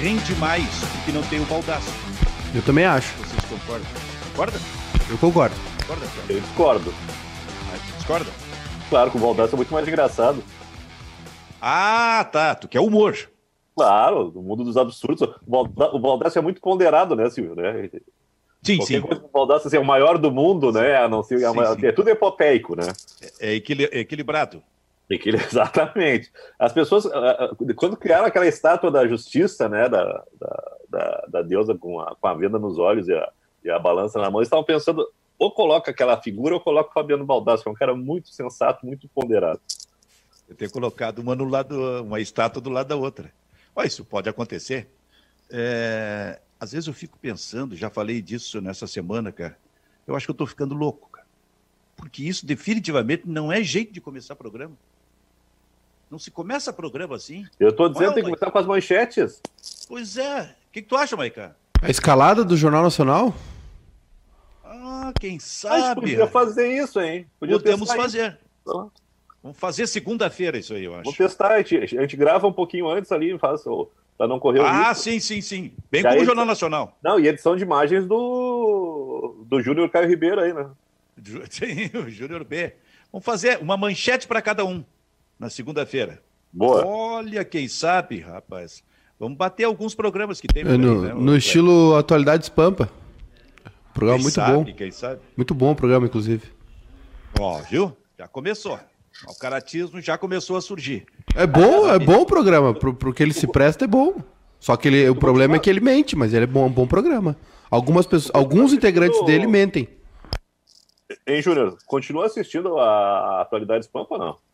rende mais porque não tem o Baldaço. Eu também acho. Vocês concordam? Concorda? Eu concordo. Concorda, Thiago? Eu discordo. Ah, tu discorda? Claro que o Baldaço é muito mais engraçado. Ah, tá. Tu quer humor. Claro, no mundo dos absurdos. O Balda- o Baldaço é muito ponderado, né, Silvio? Né? Sim, Qualquer sim. coisa que o Baldaço assim, é o maior do mundo, né? A não ser, é, Sim, uma- sim. é tudo epopeico, né? É equili- é equilibrado. Exatamente. As pessoas, quando criaram aquela estátua da justiça, né, da, da, da, da deusa com a, com a venda nos olhos e a, e a balança na mão, estavam pensando, ou coloca aquela figura ou coloca o Fabiano Baldasso, que é um cara muito sensato, muito ponderado. Eu ter colocado uma no lado, uma estátua do lado da outra. Olha, isso pode acontecer. É, às vezes eu fico pensando, já falei disso nessa semana, cara. Eu acho que eu estou ficando louco, cara. Porque isso definitivamente não é jeito de começar programa. Não se começa programa assim. Eu tô dizendo que tem que mas- começar com as manchetes. Pois é. O que, que tu acha, Maica? A escalada do Jornal Nacional? Ah, quem sabe? podia fazer isso, hein? Podia Podemos fazer. isso. Vamos fazer segunda-feira isso aí, eu acho. Vamos testar, a gente, a gente grava um pouquinho antes ali, faz, para não correr o Ah, risco. sim, sim, sim. Bem Já como o isso- Jornal Nacional. Não, e edição de imagens do, do Júnior Caio Ribeiro aí, né? Sim, o Júnior B. Vamos fazer uma manchete para cada um na segunda-feira. Boa. Olha, quem sabe, rapaz. Vamos bater alguns programas que tem É aí, no, né, no estilo Atualidades Pampa. Programa Quem muito sabe, bom. Quem sabe? Muito bom o programa, inclusive. Ó, viu? Já começou. O caratismo já começou a surgir. É bom, é bom o programa. Pro, pro que ele se presta, é bom. Só que ele, o problema é que ele mente, mas ele é bom, é um bom programa. Algumas pessoas, alguns integrantes dele mentem. Hein, Júnior? Continua assistindo a Atualidades Pampa ou não?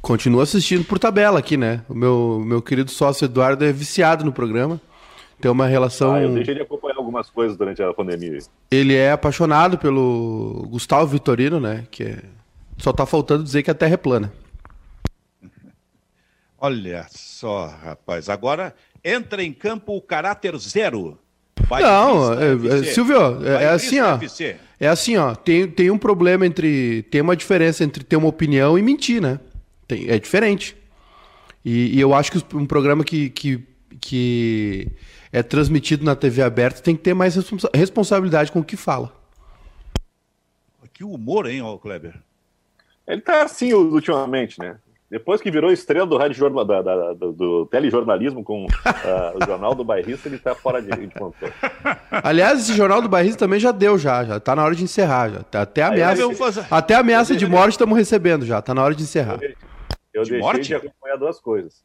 Continua assistindo por tabela aqui, né? O meu, meu querido sócio Eduardo é viciado no programa. Tem uma relação. Ah, eu deixei de acompanhar algumas coisas durante a pandemia. Ele é apaixonado pelo Gustavo Vitorino, né? Que é- só tá faltando dizer que a Terra é plana. Olha só, rapaz. Agora entra em campo o caráter zero. Vai Não, é- é. Silvio, é, é assim, ó. É assim, ó. Tem, tem um problema entre. Tem uma diferença entre ter uma opinião e mentir, né? Tem- é diferente. E, e eu acho que um programa que, que, que é transmitido na TV aberta tem que ter mais responsa- responsabilidade com o que fala. Que humor, hein, ó, Kleber? Ele tá assim ultimamente, né? Depois que virou estrela do rádio jornal, da, da- do, do telejornalismo com ah, o Jornal do Bairrista, ele tá fora de, de controle. Aliás, esse Jornal do Barris também já deu, já. Já tá na hora de encerrar. Já. Tá- Até ameaça, fazer- até ameaça de morte estamos recebendo já. Tá na hora de encerrar. Eu De deixei morte? de acompanhar duas coisas.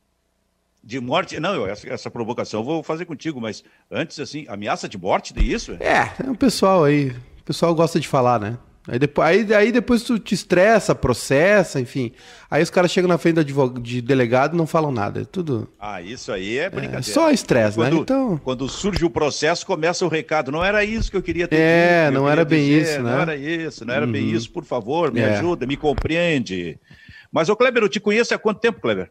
De morte. Não, eu- essa, essa provocação eu vou fazer contigo, mas antes, assim, ameaça de morte, de isso? É, é o pessoal aí. O pessoal gosta de falar, né? Aí depois, aí, aí depois tu te estressa, processa, enfim. Aí os caras chegam na frente do advogado, de delegado e não falam nada. É tudo. Ah, isso aí é brincadeira. É só estresse, né? Quando, Então. quando surge o processo, começa o recado. Não era isso que eu queria ter É, dito, não era bem dizer, isso, né? Não era isso, não era bem Uhum. isso. Por favor, me É. ajuda, me compreende. Mas, ô Kleber, eu te conheço há quanto tempo, Kleber?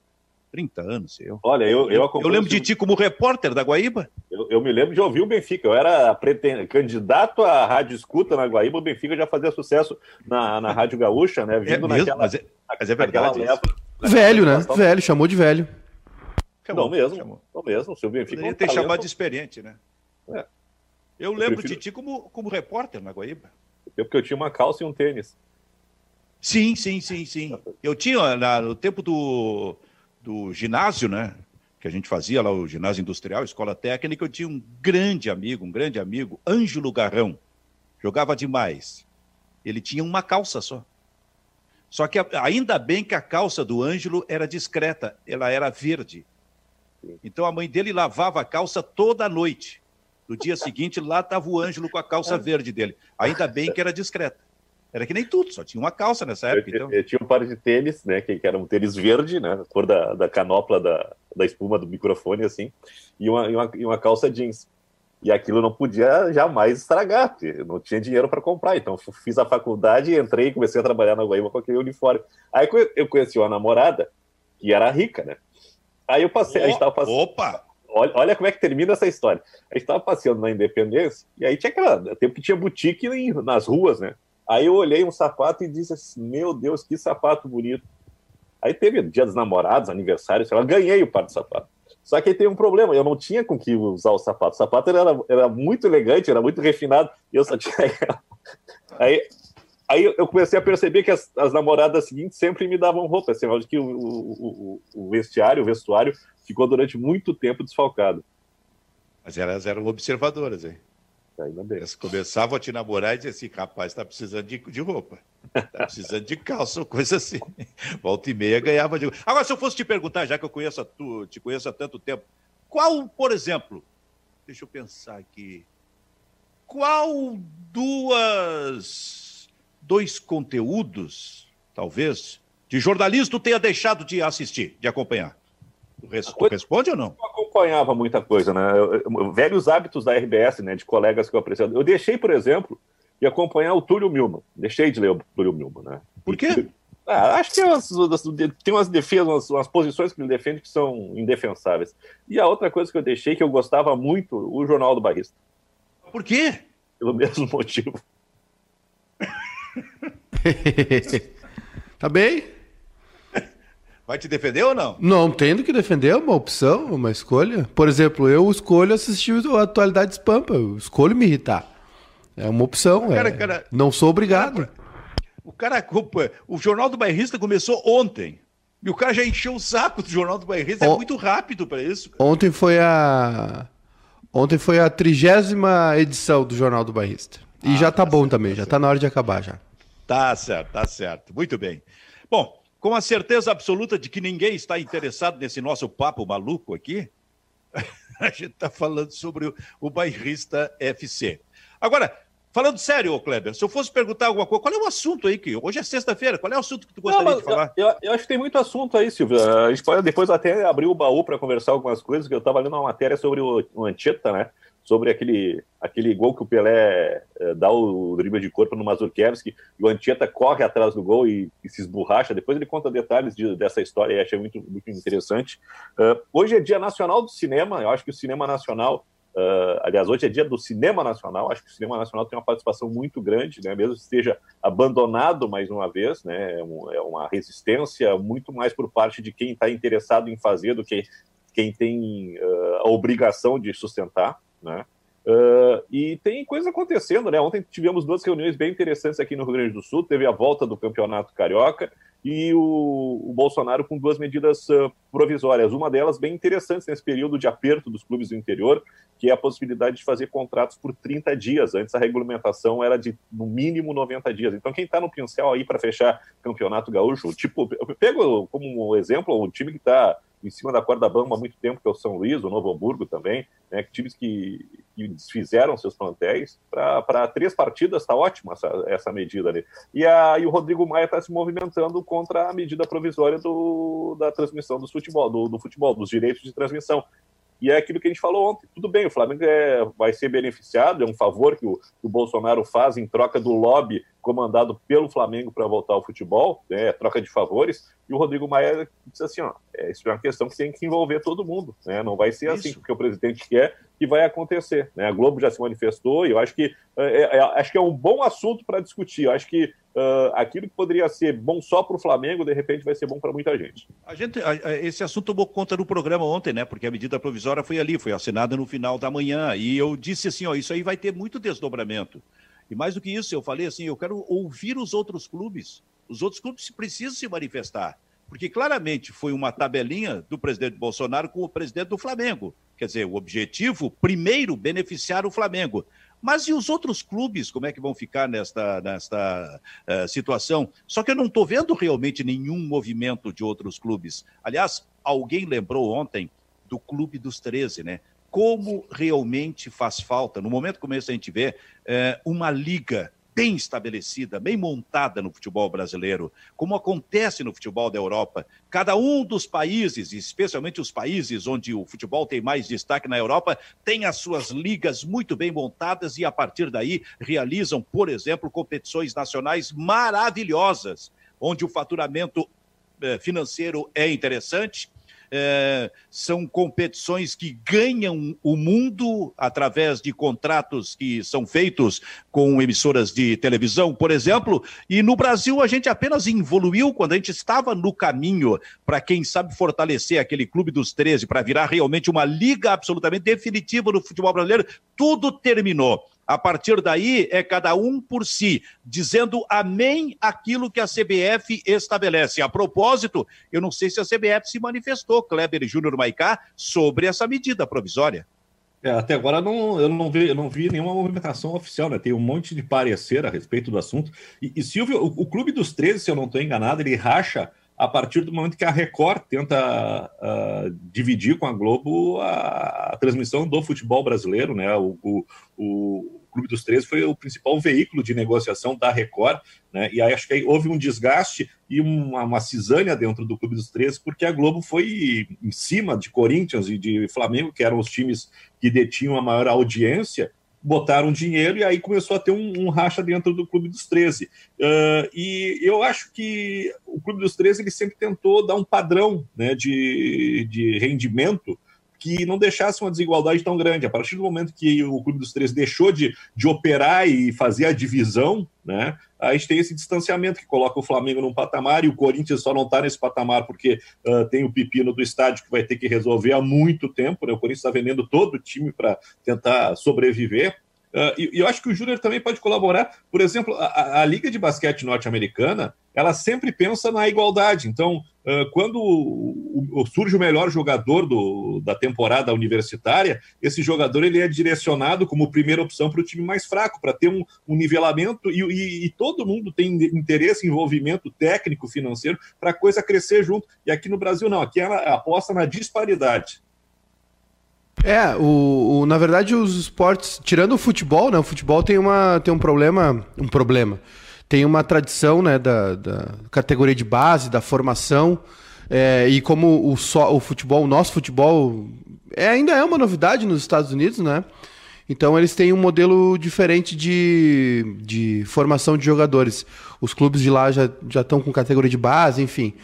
30 anos, eu. Olha, eu, eu Eu acompanho. lembro de ti como repórter da Guaíba. Eu, eu me lembro de ouvir o Benfica. Eu era preten- candidato à rádio escuta na Guaíba. O Benfica já fazia sucesso na, na Rádio Gaúcha, né? É Vindo mesmo, naquela, mas, é, mas é verdade. leva- Velho, né? Velho, chamou de velho. Não mesmo, Chamou. não mesmo. O seu Benfica é Poderia um ter talento, chamado de experiente, né? É. Eu lembro prefiro- de ti como, como repórter na Guaíba. porque eu tinha uma calça e um tênis. Sim, sim, sim, sim. Eu tinha, na- no tempo do, do ginásio, né? Que a gente fazia lá, o ginásio industrial, escola técnica, eu tinha um grande amigo, um grande amigo, Ângelo Garrão. Jogava demais. Ele tinha uma calça só. Só que ainda bem que a calça do Ângelo era discreta, ela era verde. Então a mãe dele lavava a calça toda noite. No dia seguinte, lá estava o Ângelo com a calça verde dele. Ainda bem que era discreta. Era que nem tudo, só tinha uma calça nessa Eu, época. Então... eu tinha um par de tênis, né? Que, que era um tênis verde, né? a Cor da, da canopla da, da espuma do microfone, assim, e uma, e, uma, e uma calça jeans. E aquilo não podia jamais estragar, porque eu não tinha dinheiro para comprar. Então, fiz a faculdade, entrei e comecei a trabalhar na Guaíba com aquele uniforme. Aí eu conheci uma namorada que era rica, né? Aí eu passei, a gente tava passando. Opa! Olha, olha como é que termina essa história. A gente tava passeando na Independência, e aí tinha aquela. Tempo que tinha boutique nas ruas, né? Aí eu olhei um sapato e disse assim: Meu Deus, que sapato bonito. Aí teve dia dos namorados, aniversário, sei lá, ganhei o par de sapato. Só que aí tem um problema, eu não tinha com que usar o sapato. O sapato era, era muito elegante, era muito refinado, e eu só tinha. aí, aí eu comecei a perceber que as, as namoradas seguintes sempre me davam roupa, assim, de que o, o, o, vestiário, o vestuário, ficou durante muito tempo desfalcado. Mas elas eram observadoras, hein? Ainda bem. Elas começavam a te namorar e diziam assim, rapaz, tá precisando de, de roupa. Tá precisando de calça ou coisa assim. Volta e meia ganhava de... Agora, se eu fosse te perguntar, já que eu conheço a tu, te conheço há tanto tempo, qual, por exemplo, deixa eu pensar aqui, qual duas, dois conteúdos, talvez, de jornalismo tu tenha deixado de assistir, de acompanhar? Tu responde ou não? Acompanhava muita coisa, né? Eu, eu, velhos hábitos da RBS, né? De colegas que eu apreciava. Eu deixei, por exemplo, de acompanhar o Túlio Milman. Deixei de ler o Túlio Milman, né? Por quê? Ah, acho que tem umas, tem umas defesas, umas, umas, posições que ele defende que são indefensáveis. E a outra coisa que eu deixei, que eu gostava muito, o Jornal do Barrista. Por quê? Pelo mesmo motivo. tá bem? Vai te defender ou não? Não tendo que defender, é uma opção, uma escolha. Por exemplo, eu escolho assistir a atualidade Spampa, eu escolho me irritar. É uma opção, cara, é. cara, não sou obrigado. O cara, o Jornal do Bairrista começou ontem. E o cara já encheu o saco do Jornal do Bairrista, o... é muito rápido para isso. Cara. Ontem foi a Ontem foi a trigésima edição do Jornal do Bairrista. E ah, já tá, tá bom certo, também, tá já certo. tá na hora de acabar já. Tá certo, tá certo. Muito bem. Bom, com a certeza absoluta de que ninguém está interessado nesse nosso papo maluco aqui, a gente está falando sobre o, o bairrista FC. Agora, falando sério, Kleber, se eu fosse perguntar alguma coisa, qual é o assunto aí que hoje é sexta-feira? Qual é o assunto que tu gostaria Não, de falar? Eu, eu, acho que tem muito assunto aí, Silvio. A gente pode depois até abrir o baú para conversar algumas coisas, que eu estava lendo uma matéria sobre o, o Antieta, né? Sobre aquele, aquele gol que o Pelé é, dá o drible de corpo no Mazurkiewicz, o Antieta corre atrás do gol e, e, se esborracha. Depois ele conta detalhes de, dessa história e achei muito, muito interessante. Uh, hoje é Dia Nacional do Cinema, eu acho que o cinema nacional, uh, aliás, hoje é Dia do Cinema Nacional, acho que o cinema nacional tem uma participação muito grande, né, mesmo que esteja abandonado mais uma vez, né, é, um, é uma resistência muito mais por parte de quem está interessado em fazer do que quem tem uh, a obrigação de sustentar né? Uh, e tem coisa acontecendo, né? Ontem tivemos duas reuniões bem interessantes aqui no Rio Grande do Sul. Teve a volta do campeonato carioca e o, o Bolsonaro com duas medidas uh, provisórias. Uma delas bem interessante nesse período de aperto dos clubes do interior, que é a possibilidade de fazer contratos por 30 dias. Antes a regulamentação era de no mínimo 90 dias. Então quem está no pincel aí para fechar campeonato gaúcho, tipo, eu pego como exemplo o time que está em cima da corda bamba há muito tempo, que é o São Luís, o Novo Hamburgo também, né, times que, que desfizeram seus plantéis. Para três partidas está ótima essa, essa medida ali. E, a, e o Rodrigo Maia está se movimentando contra a medida provisória do, da transmissão do futebol, do, do futebol, dos direitos de transmissão. E é aquilo que a gente falou ontem. Tudo bem, o Flamengo é, vai ser beneficiado, é um favor que o, que o Bolsonaro faz em troca do lobby comandado pelo Flamengo para voltar ao futebol, né, troca de favores. E o Rodrigo Maia disse assim: ó, é, isso é uma questão que tem que envolver todo mundo. Né, não vai ser assim, isso. assim, porque o presidente quer que vai acontecer. Né? A Globo já se manifestou e eu acho que é, é, acho que é um bom assunto para discutir. Eu acho que uh, aquilo que poderia ser bom só para o Flamengo, de repente vai ser bom para muita gente. A gente a, a, esse assunto tomou conta do programa ontem, né? Porque a medida provisória foi ali, foi assinada no final da manhã. E eu disse assim: ó, isso aí vai ter muito desdobramento. E mais do que isso, eu falei assim: eu quero ouvir os outros clubes. Os outros clubes precisam se manifestar. Porque claramente foi uma tabelinha do presidente Bolsonaro com o presidente do Flamengo. Quer dizer, o objetivo, primeiro, beneficiar o Flamengo. Mas e os outros clubes, como é que vão ficar nesta, nesta uh, situação? Só que eu não estou vendo realmente nenhum movimento de outros clubes. Aliás, alguém lembrou ontem do Clube dos 13, né? Como realmente faz falta, no momento como esse a gente vê, uh, uma liga bem estabelecida, bem montada no futebol brasileiro, como acontece no futebol da Europa. Cada um dos países, especialmente os países onde o futebol tem mais destaque na Europa, tem as suas ligas muito bem montadas e, a partir daí, realizam, por exemplo, competições nacionais maravilhosas, onde o faturamento eh, financeiro é interessante é, são competições que ganham o mundo através de contratos que são feitos com emissoras de televisão, por exemplo, e no Brasil a gente apenas evoluiu quando a gente estava no caminho para, quem sabe, fortalecer aquele clube dos 13 para virar realmente uma liga absolutamente definitiva no futebol brasileiro, tudo terminou. A partir daí, é cada um por si, dizendo amém aquilo que a CBF estabelece. A propósito, eu não sei se a CBF se manifestou, Kleber Júnior Maicá, sobre essa medida provisória. É, até agora não, eu, não vi, não vi nenhuma movimentação oficial, né? Tem um monte de parecer a respeito do assunto. E, e Silvio, o, o Clube dos 13, se eu não estou enganado, ele racha a partir do momento que a Record tenta uh, dividir com a Globo a, a, transmissão do futebol brasileiro, né? O, o, o, Clube dos 13 foi o principal veículo de negociação da Record, né? E aí acho que aí houve um desgaste e uma, uma cisânia dentro do Clube dos 13, porque a Globo foi em cima de Corinthians e de Flamengo, que eram os times que detinham a maior audiência, botaram dinheiro e aí começou a ter um, um racha dentro do Clube dos 13. Uh, e eu acho que o Clube dos 13 ele sempre tentou dar um padrão né, de, de rendimento que não deixasse uma desigualdade tão grande. A partir do momento que o Clube dos Três deixou de, de operar e fazer a divisão, né, a gente tem esse distanciamento que coloca o Flamengo num patamar e o Corinthians só não está nesse patamar porque uh, tem o pepino do estádio que vai ter que resolver há muito tempo. Né? O Corinthians está vendendo todo o time para tentar sobreviver. Uh, e, e, eu acho que o Júnior também pode colaborar. Por exemplo, a, a Liga de Basquete Norte-Americana, ela sempre pensa na igualdade. Então, quando o, o, surge o melhor jogador do, da temporada universitária, esse jogador ele é direcionado como primeira opção para o time mais fraco, para ter um, um nivelamento e, e, e, todo mundo tem interesse, envolvimento técnico, financeiro, para a coisa crescer junto. E aqui no Brasil, não. Aqui ela aposta na disparidade. É, o, o, na verdade os esportes, tirando o futebol, né? O futebol tem, uma, tem um problema, um problema. Tem uma tradição, né, da, da categoria de base, da formação. É, e como o, só, o futebol, o nosso futebol é, ainda é uma novidade nos Estados Unidos, né? Então eles têm um modelo diferente de, de formação de jogadores. Os clubes de lá já, já estão com categoria de base, enfim.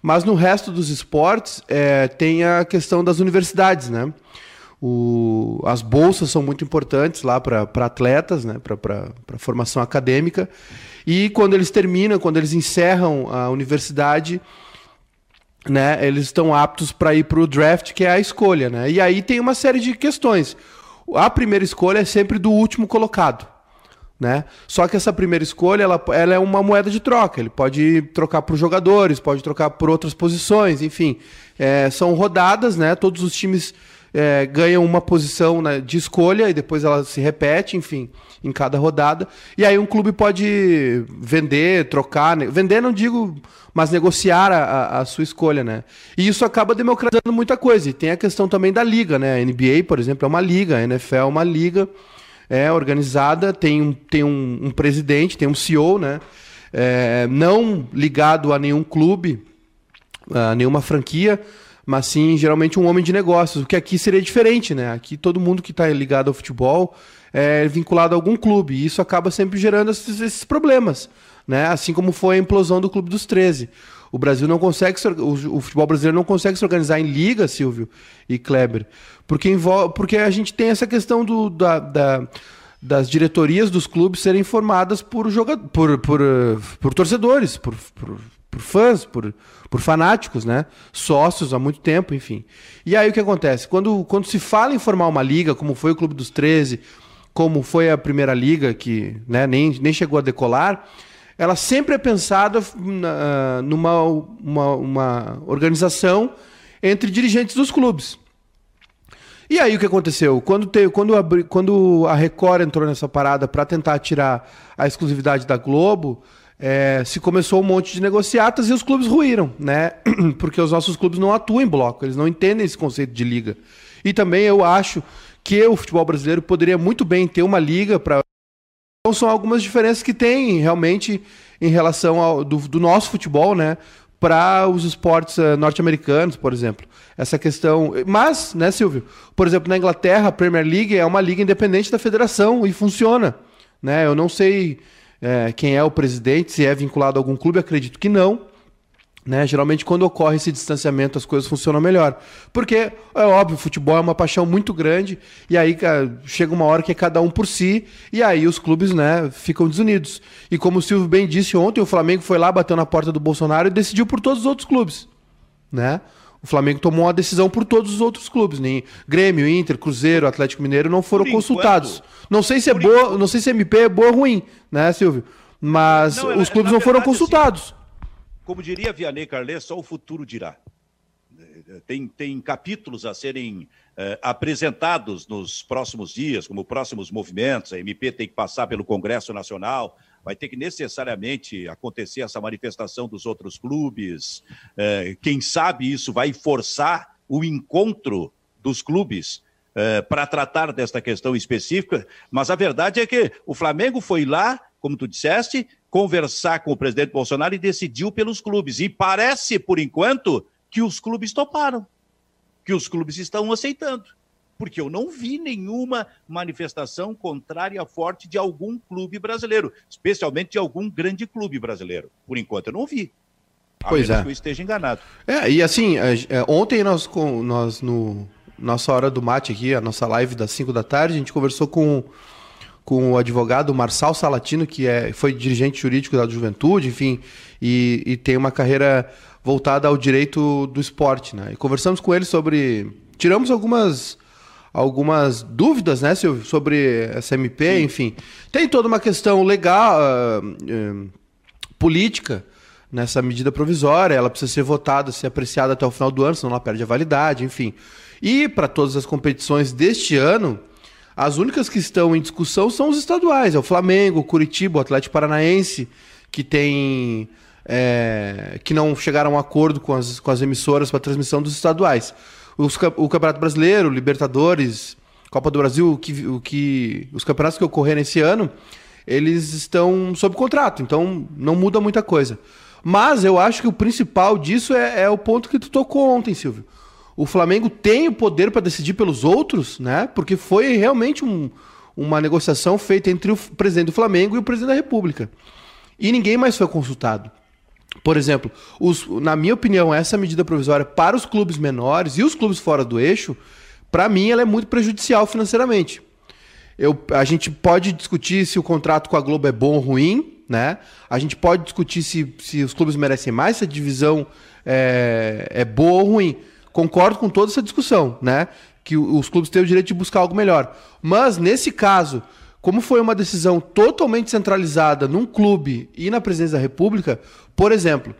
Mas no resto dos esportes é, tem a questão das universidades, né? O, as bolsas são muito importantes lá para atletas, né, para formação acadêmica. E quando eles terminam, quando eles encerram a universidade, né, eles estão aptos para ir para o draft, que é a escolha. Né? E aí tem uma série de questões. A primeira escolha é sempre do último colocado. Né? Só que essa primeira escolha ela, ela é uma moeda de troca. Ele pode trocar por jogadores, pode trocar por outras posições, enfim. É, são rodadas, né? Todos os times é, ganham uma posição né, de escolha e depois ela se repete, enfim, em cada rodada. E aí um clube pode vender, trocar, né? vender não digo, mas negociar a, a, sua escolha, né? E isso acaba democratizando muita coisa. E tem a questão também da liga, né? A NBA, por exemplo, é uma liga, a NFL é uma liga é organizada, tem um, tem um, um presidente, tem um CEO, né? É, não ligado a nenhum clube, a nenhuma franquia, mas sim geralmente um homem de negócios, o que aqui seria diferente, né? Aqui todo mundo que está ligado ao futebol é vinculado a algum clube, e isso acaba sempre gerando esses, problemas, né? Assim como foi a implosão do Clube dos 13. O Brasil não consegue, o, futebol brasileiro não consegue se organizar em liga, Silvio e Kleber, porque, envolve, porque a gente tem essa questão do, da, da das diretorias dos clubes serem formadas por, por, por, por torcedores, por, por, por fãs, por, por fanáticos, né? Sócios há muito tempo, enfim. E aí o que acontece? Quando, quando se fala em formar uma liga, como foi o Clube dos 13, como foi a primeira liga, que né, nem, nem chegou a decolar, ela sempre é pensada na, numa uma, uma organização entre dirigentes dos clubes. E aí o que aconteceu? Quando, te, quando, a, quando a Record entrou nessa parada para tentar tirar a exclusividade da Globo, é, se começou um monte de negociatas e os clubes ruíram, né? Porque os nossos clubes não atuam em bloco, eles não entendem esse conceito de liga. E também eu acho que o futebol brasileiro poderia muito bem ter uma liga para. Então são algumas diferenças que tem realmente em relação ao do, do nosso futebol, né? Para os esportes uh, norte-americanos, por exemplo. Essa questão. Mas, né, Silvio? Por exemplo, na Inglaterra, a Premier League é uma liga independente da federação e funciona. Né? Eu não sei é, quem é o presidente, se é vinculado a algum clube, acredito que não. Né? Geralmente, quando ocorre esse distanciamento, as coisas funcionam melhor. Porque, é óbvio, futebol é uma paixão muito grande, e aí chega uma hora que é cada um por si, e aí os clubes né, ficam desunidos. E como o Silvio bem disse ontem, o Flamengo foi lá, bateu na porta do Bolsonaro e decidiu por todos os outros clubes. Né? O Flamengo tomou uma decisão por todos os outros clubes. Nem Grêmio, Inter, Cruzeiro, Atlético Mineiro não foram consultados. Não sei se é boa, não sei se MP é boa ou ruim, né, Silvio? Mas não, os clubes não foram consultados. Assim, como diria Vianney Carlet, só o futuro dirá. Tem, tem capítulos a serem eh, apresentados nos próximos dias, como próximos movimentos. A MP tem que passar pelo Congresso Nacional, vai ter que necessariamente acontecer essa manifestação dos outros clubes. Eh, quem sabe isso vai forçar o encontro dos clubes eh, para tratar desta questão específica, mas a verdade é que o Flamengo foi lá, como tu disseste, conversar com o presidente Bolsonaro e decidiu pelos clubes. E parece, por enquanto, que os clubes toparam, que os clubes estão aceitando. Porque eu não vi nenhuma manifestação contrária forte de algum clube brasileiro, especialmente de algum grande clube brasileiro. Por enquanto eu não vi. Pois é. que eu esteja enganado. É, e assim, é, ontem nós, nós no nossa hora do mate aqui, a nossa live das 5 da tarde, a gente conversou com com o advogado Marçal Salatino, que é, foi dirigente jurídico da Juventude, enfim, e, e tem uma carreira voltada ao direito do esporte. Né? E conversamos com ele sobre. Tiramos algumas algumas dúvidas, né, Silvio, sobre essa MP, Sim. enfim. Tem toda uma questão legal, uh, uh, política nessa medida provisória, ela precisa ser votada, ser apreciada até o final do ano, senão ela perde a validade, enfim. E para todas as competições deste ano, as únicas que estão em discussão são os estaduais. É o Flamengo, o Curitiba, o Atlético Paranaense, que tem. É, que não chegaram a um acordo com as, com as emissoras para transmissão dos estaduais. Os, o Campeonato Brasileiro, Libertadores, Copa do Brasil, o que, o que, os campeonatos que ocorreram esse ano, eles estão sob contrato, então não muda muita coisa. Mas eu acho que o principal disso é, é o ponto que tu tocou ontem, Silvio o Flamengo tem o poder para decidir pelos outros, né? Porque foi realmente um, uma negociação feita entre o presidente do Flamengo e o presidente da República. E ninguém mais foi consultado. Por exemplo, os, na minha opinião, essa medida provisória para os clubes menores e os clubes fora do eixo, para mim, ela é muito prejudicial financeiramente. Eu, a gente pode discutir se o contrato com a Globo é bom ou ruim, né? A gente pode discutir se, se os clubes merecem mais, se a divisão é, é boa ou ruim concordo com toda essa discussão, né? Que os clubes têm o direito de buscar algo melhor. Mas, nesse caso, como foi uma decisão totalmente centralizada num clube e na presidência da República, por exemplo,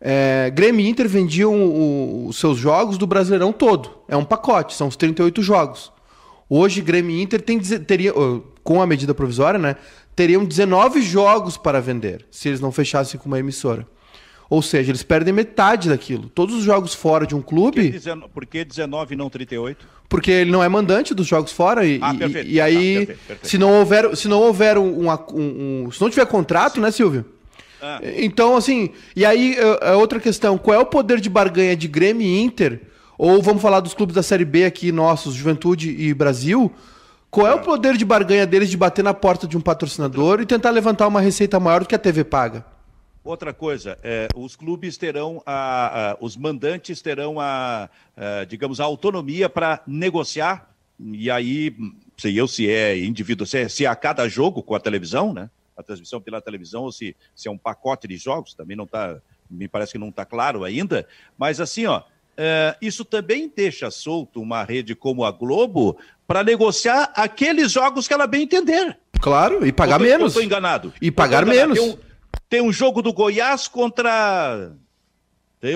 é, Grêmio e Inter vendiam os seus jogos do Brasileirão todo. É um pacote, são os 38 jogos. Hoje, Grêmio e Inter tem, teria, com a medida provisória, né, teriam 19 jogos para vender, se eles não fechassem com uma emissora. Ou seja, eles perdem metade daquilo. Todos os jogos fora de um clube. Por que 19 e não 38? Porque ele não é mandante dos jogos fora e, ah, perfeito. e, e aí, ah, perfeito, perfeito. se não houver, se não houver um, um, um, se não tiver contrato, Sim. né, Silvio? Ah. Então, assim, e aí a outra questão, qual é o poder de barganha de Grêmio e Inter? Ou vamos falar dos clubes da Série B aqui, nossos, Juventude e Brasil? Qual é o ah. poder de barganha deles de bater na porta de um patrocinador e tentar levantar uma receita maior do que a TV paga? Outra coisa, é, os clubes terão, a, a, os mandantes terão a, a digamos, a autonomia para negociar, e aí, sei eu se é indivíduo, se é, se é a cada jogo com a televisão, né? A transmissão pela televisão, ou se, se é um pacote de jogos, também não está, me parece que não está claro ainda, mas assim, ó, é, isso também deixa solto uma rede como a Globo para negociar aqueles jogos que ela bem entender. Claro, e pagar tô, menos. Estou enganado. E pagar menos. Tem um, tem um jogo do Goiás contra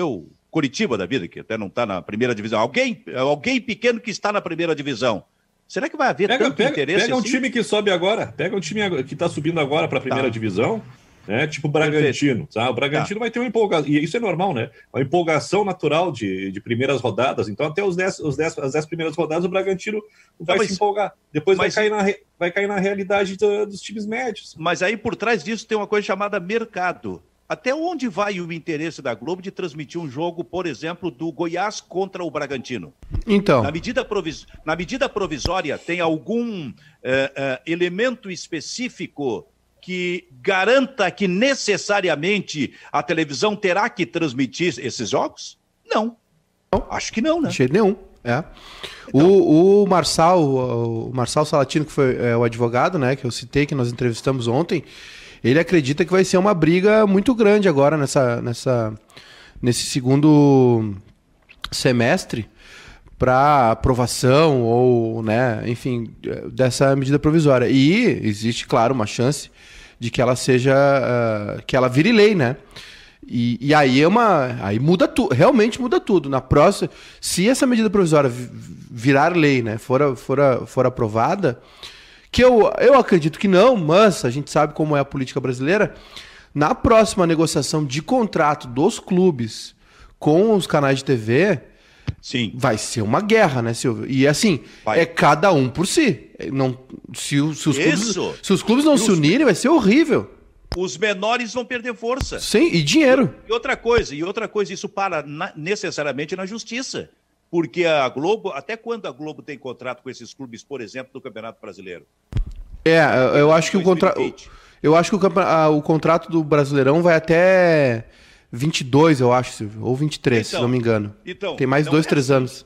o Curitiba da vida, que até não está na primeira divisão. Alguém, alguém pequeno que está na primeira divisão. Será que vai haver pega, tanto pega, interesse? Pega um assim? time que sobe agora, pega um time que está subindo agora para a primeira tá. divisão né? Tipo o Bragantino, tá? O Bragantino tá. vai ter uma empolgação, e isso é normal, né? Uma empolgação natural de, de primeiras rodadas. Então, até os dez, os dez, as dez primeiras rodadas, o Bragantino vai mas, se empolgar. Depois mas, vai, cair na, vai cair na realidade do, dos times médios. Mas aí por trás disso tem uma coisa chamada mercado. Até onde vai o interesse da Globo de transmitir um jogo, por exemplo, do Goiás contra o Bragantino? Então. Na medida, provis... Na medida provisória, tem algum uh, uh, elemento específico que garanta que necessariamente a televisão terá que transmitir esses jogos? Não. não. Acho que não, né? De jeito nenhum. É. Então, o, o Marçal, o Marçal Salatino, que foi é, o advogado, né, que eu citei, que nós entrevistamos ontem, ele acredita que vai ser uma briga muito grande agora nessa, nessa, nesse segundo semestre para aprovação ou, né, enfim, dessa medida provisória. E existe, claro, uma chance de que ela seja, uh, que ela vire lei, né? E, e, aí é uma. Aí muda tudo, realmente muda tudo. Na próxima, se essa medida provisória virar lei, né, for, for, for aprovada, que eu, eu acredito que não, mas a gente sabe como é a política brasileira. Na próxima negociação de contrato dos clubes com os canais de TV, Sim. vai ser uma guerra, né, Silvio? E assim, vai. é cada um por si. Não, se, se, os, clubes, se os clubes não e se unirem, vai ser horrível os menores vão perder força. Sim, e dinheiro. E outra coisa, e outra coisa, isso para na, necessariamente na justiça. Porque a Globo, até quando a Globo tem contrato com esses clubes, por exemplo, do Campeonato Brasileiro? É, eu acho que o contrato. Eu acho que o, o, contrato do Brasileirão vai até 22, eu acho, Silvio. Ou 23, então, se não me engano. Então, tem mais dois, é três assim. anos.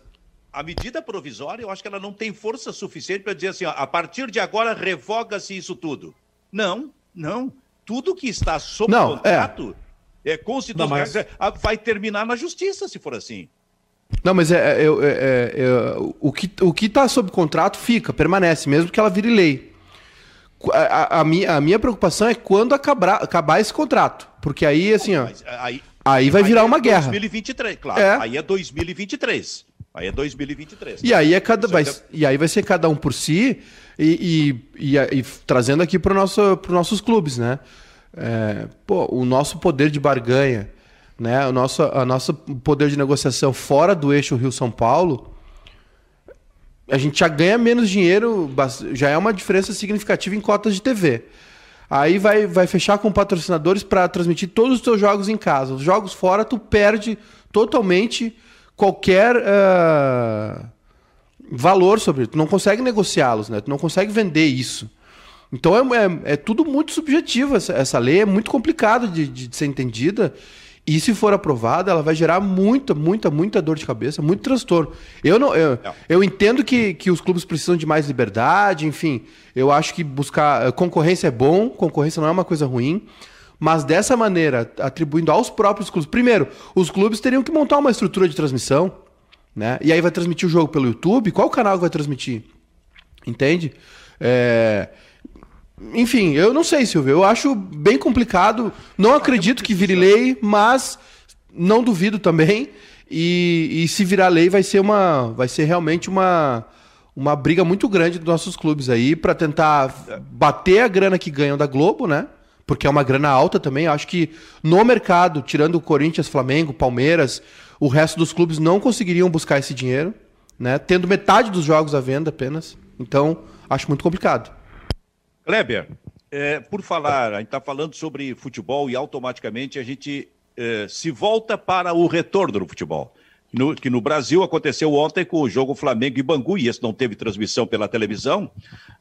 A medida provisória, eu acho que ela não tem força suficiente para dizer assim, ó, a partir de agora revoga-se isso tudo. Não, não tudo que está sob não, é. contrato é, é constitucional, mas... vai terminar na justiça, se for assim. Não, mas é, é, é, é o que o que está sob contrato fica, permanece, mesmo que ela vire lei. A, a, a, minha, a minha preocupação é quando acabar, acabar esse contrato. Porque aí, assim, ó. Aí, aí vai virar aí uma guerra. 2023, claro. É. Aí é 2023. Aí é 2023. E aí é cada. Vai, e aí vai ser cada um por si e, e, e, e trazendo aqui para nosso, os nossos clubes, né? É, pô, o nosso poder de barganha, né? O nosso, a nosso poder de negociação fora do eixo Rio-São Paulo, a gente já ganha menos dinheiro, já é uma diferença significativa em cotas de TV. Aí vai, vai fechar com patrocinadores para transmitir todos os teus jogos em casa. Os jogos fora, tu perde totalmente qualquer. Uh valor sobre tu não consegue negociá-los, né? Tu não consegue vender isso. Então é, é, é tudo muito subjetivo. Essa, essa, lei é muito complicada de, de, ser entendida. E se for aprovada, ela vai gerar muita, muita, muita dor de cabeça, muito transtorno. Eu não, eu, não. eu entendo que, que os clubes precisam de mais liberdade, enfim. Eu acho que buscar concorrência é bom, concorrência não é uma coisa ruim. Mas dessa maneira, atribuindo aos próprios clubes. Primeiro, os clubes teriam que montar uma estrutura de transmissão. Né? E aí vai transmitir o jogo pelo YouTube. Qual canal vai transmitir? Entende? É... Enfim, eu não sei, Silvio. Eu acho bem complicado. Não acredito que vire lei, mas não duvido também. E, e se virar lei, vai ser uma, vai ser realmente uma, uma briga muito grande dos nossos clubes aí para tentar bater a grana que ganham da Globo, né? Porque é uma grana alta também. Acho que no mercado, tirando o Corinthians, Flamengo, Palmeiras, o resto dos clubes não conseguiriam buscar esse dinheiro, né? Tendo metade dos jogos à venda apenas. Então, acho muito complicado. Kleber, é, por falar, a gente está falando sobre futebol e automaticamente a gente é, se volta para o retorno do futebol. No, que no Brasil aconteceu ontem com o jogo Flamengo e Bangu, e esse não teve transmissão pela televisão.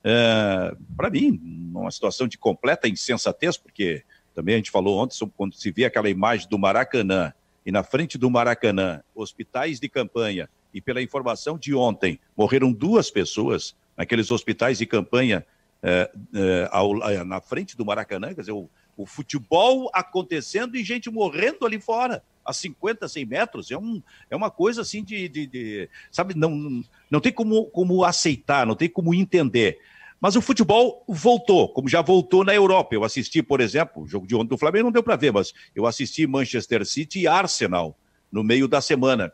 É, para mim, uma situação de completa insensatez, porque também a gente falou ontem sobre quando se vê aquela imagem do Maracanã e na frente do Maracanã, hospitais de campanha, e pela informação de ontem, morreram duas pessoas naqueles hospitais de campanha é, é, ao, na frente do Maracanã, quer dizer, o, o, futebol acontecendo e gente morrendo ali fora, a 50, 100 metros, é, um, é uma coisa assim de, de, de sabe, não, não tem como, como aceitar, não tem como entender. Mas o futebol voltou, como já voltou na Europa. Eu assisti, por exemplo, o jogo de ontem do Flamengo não deu para ver, mas eu assisti Manchester City e Arsenal no meio da semana.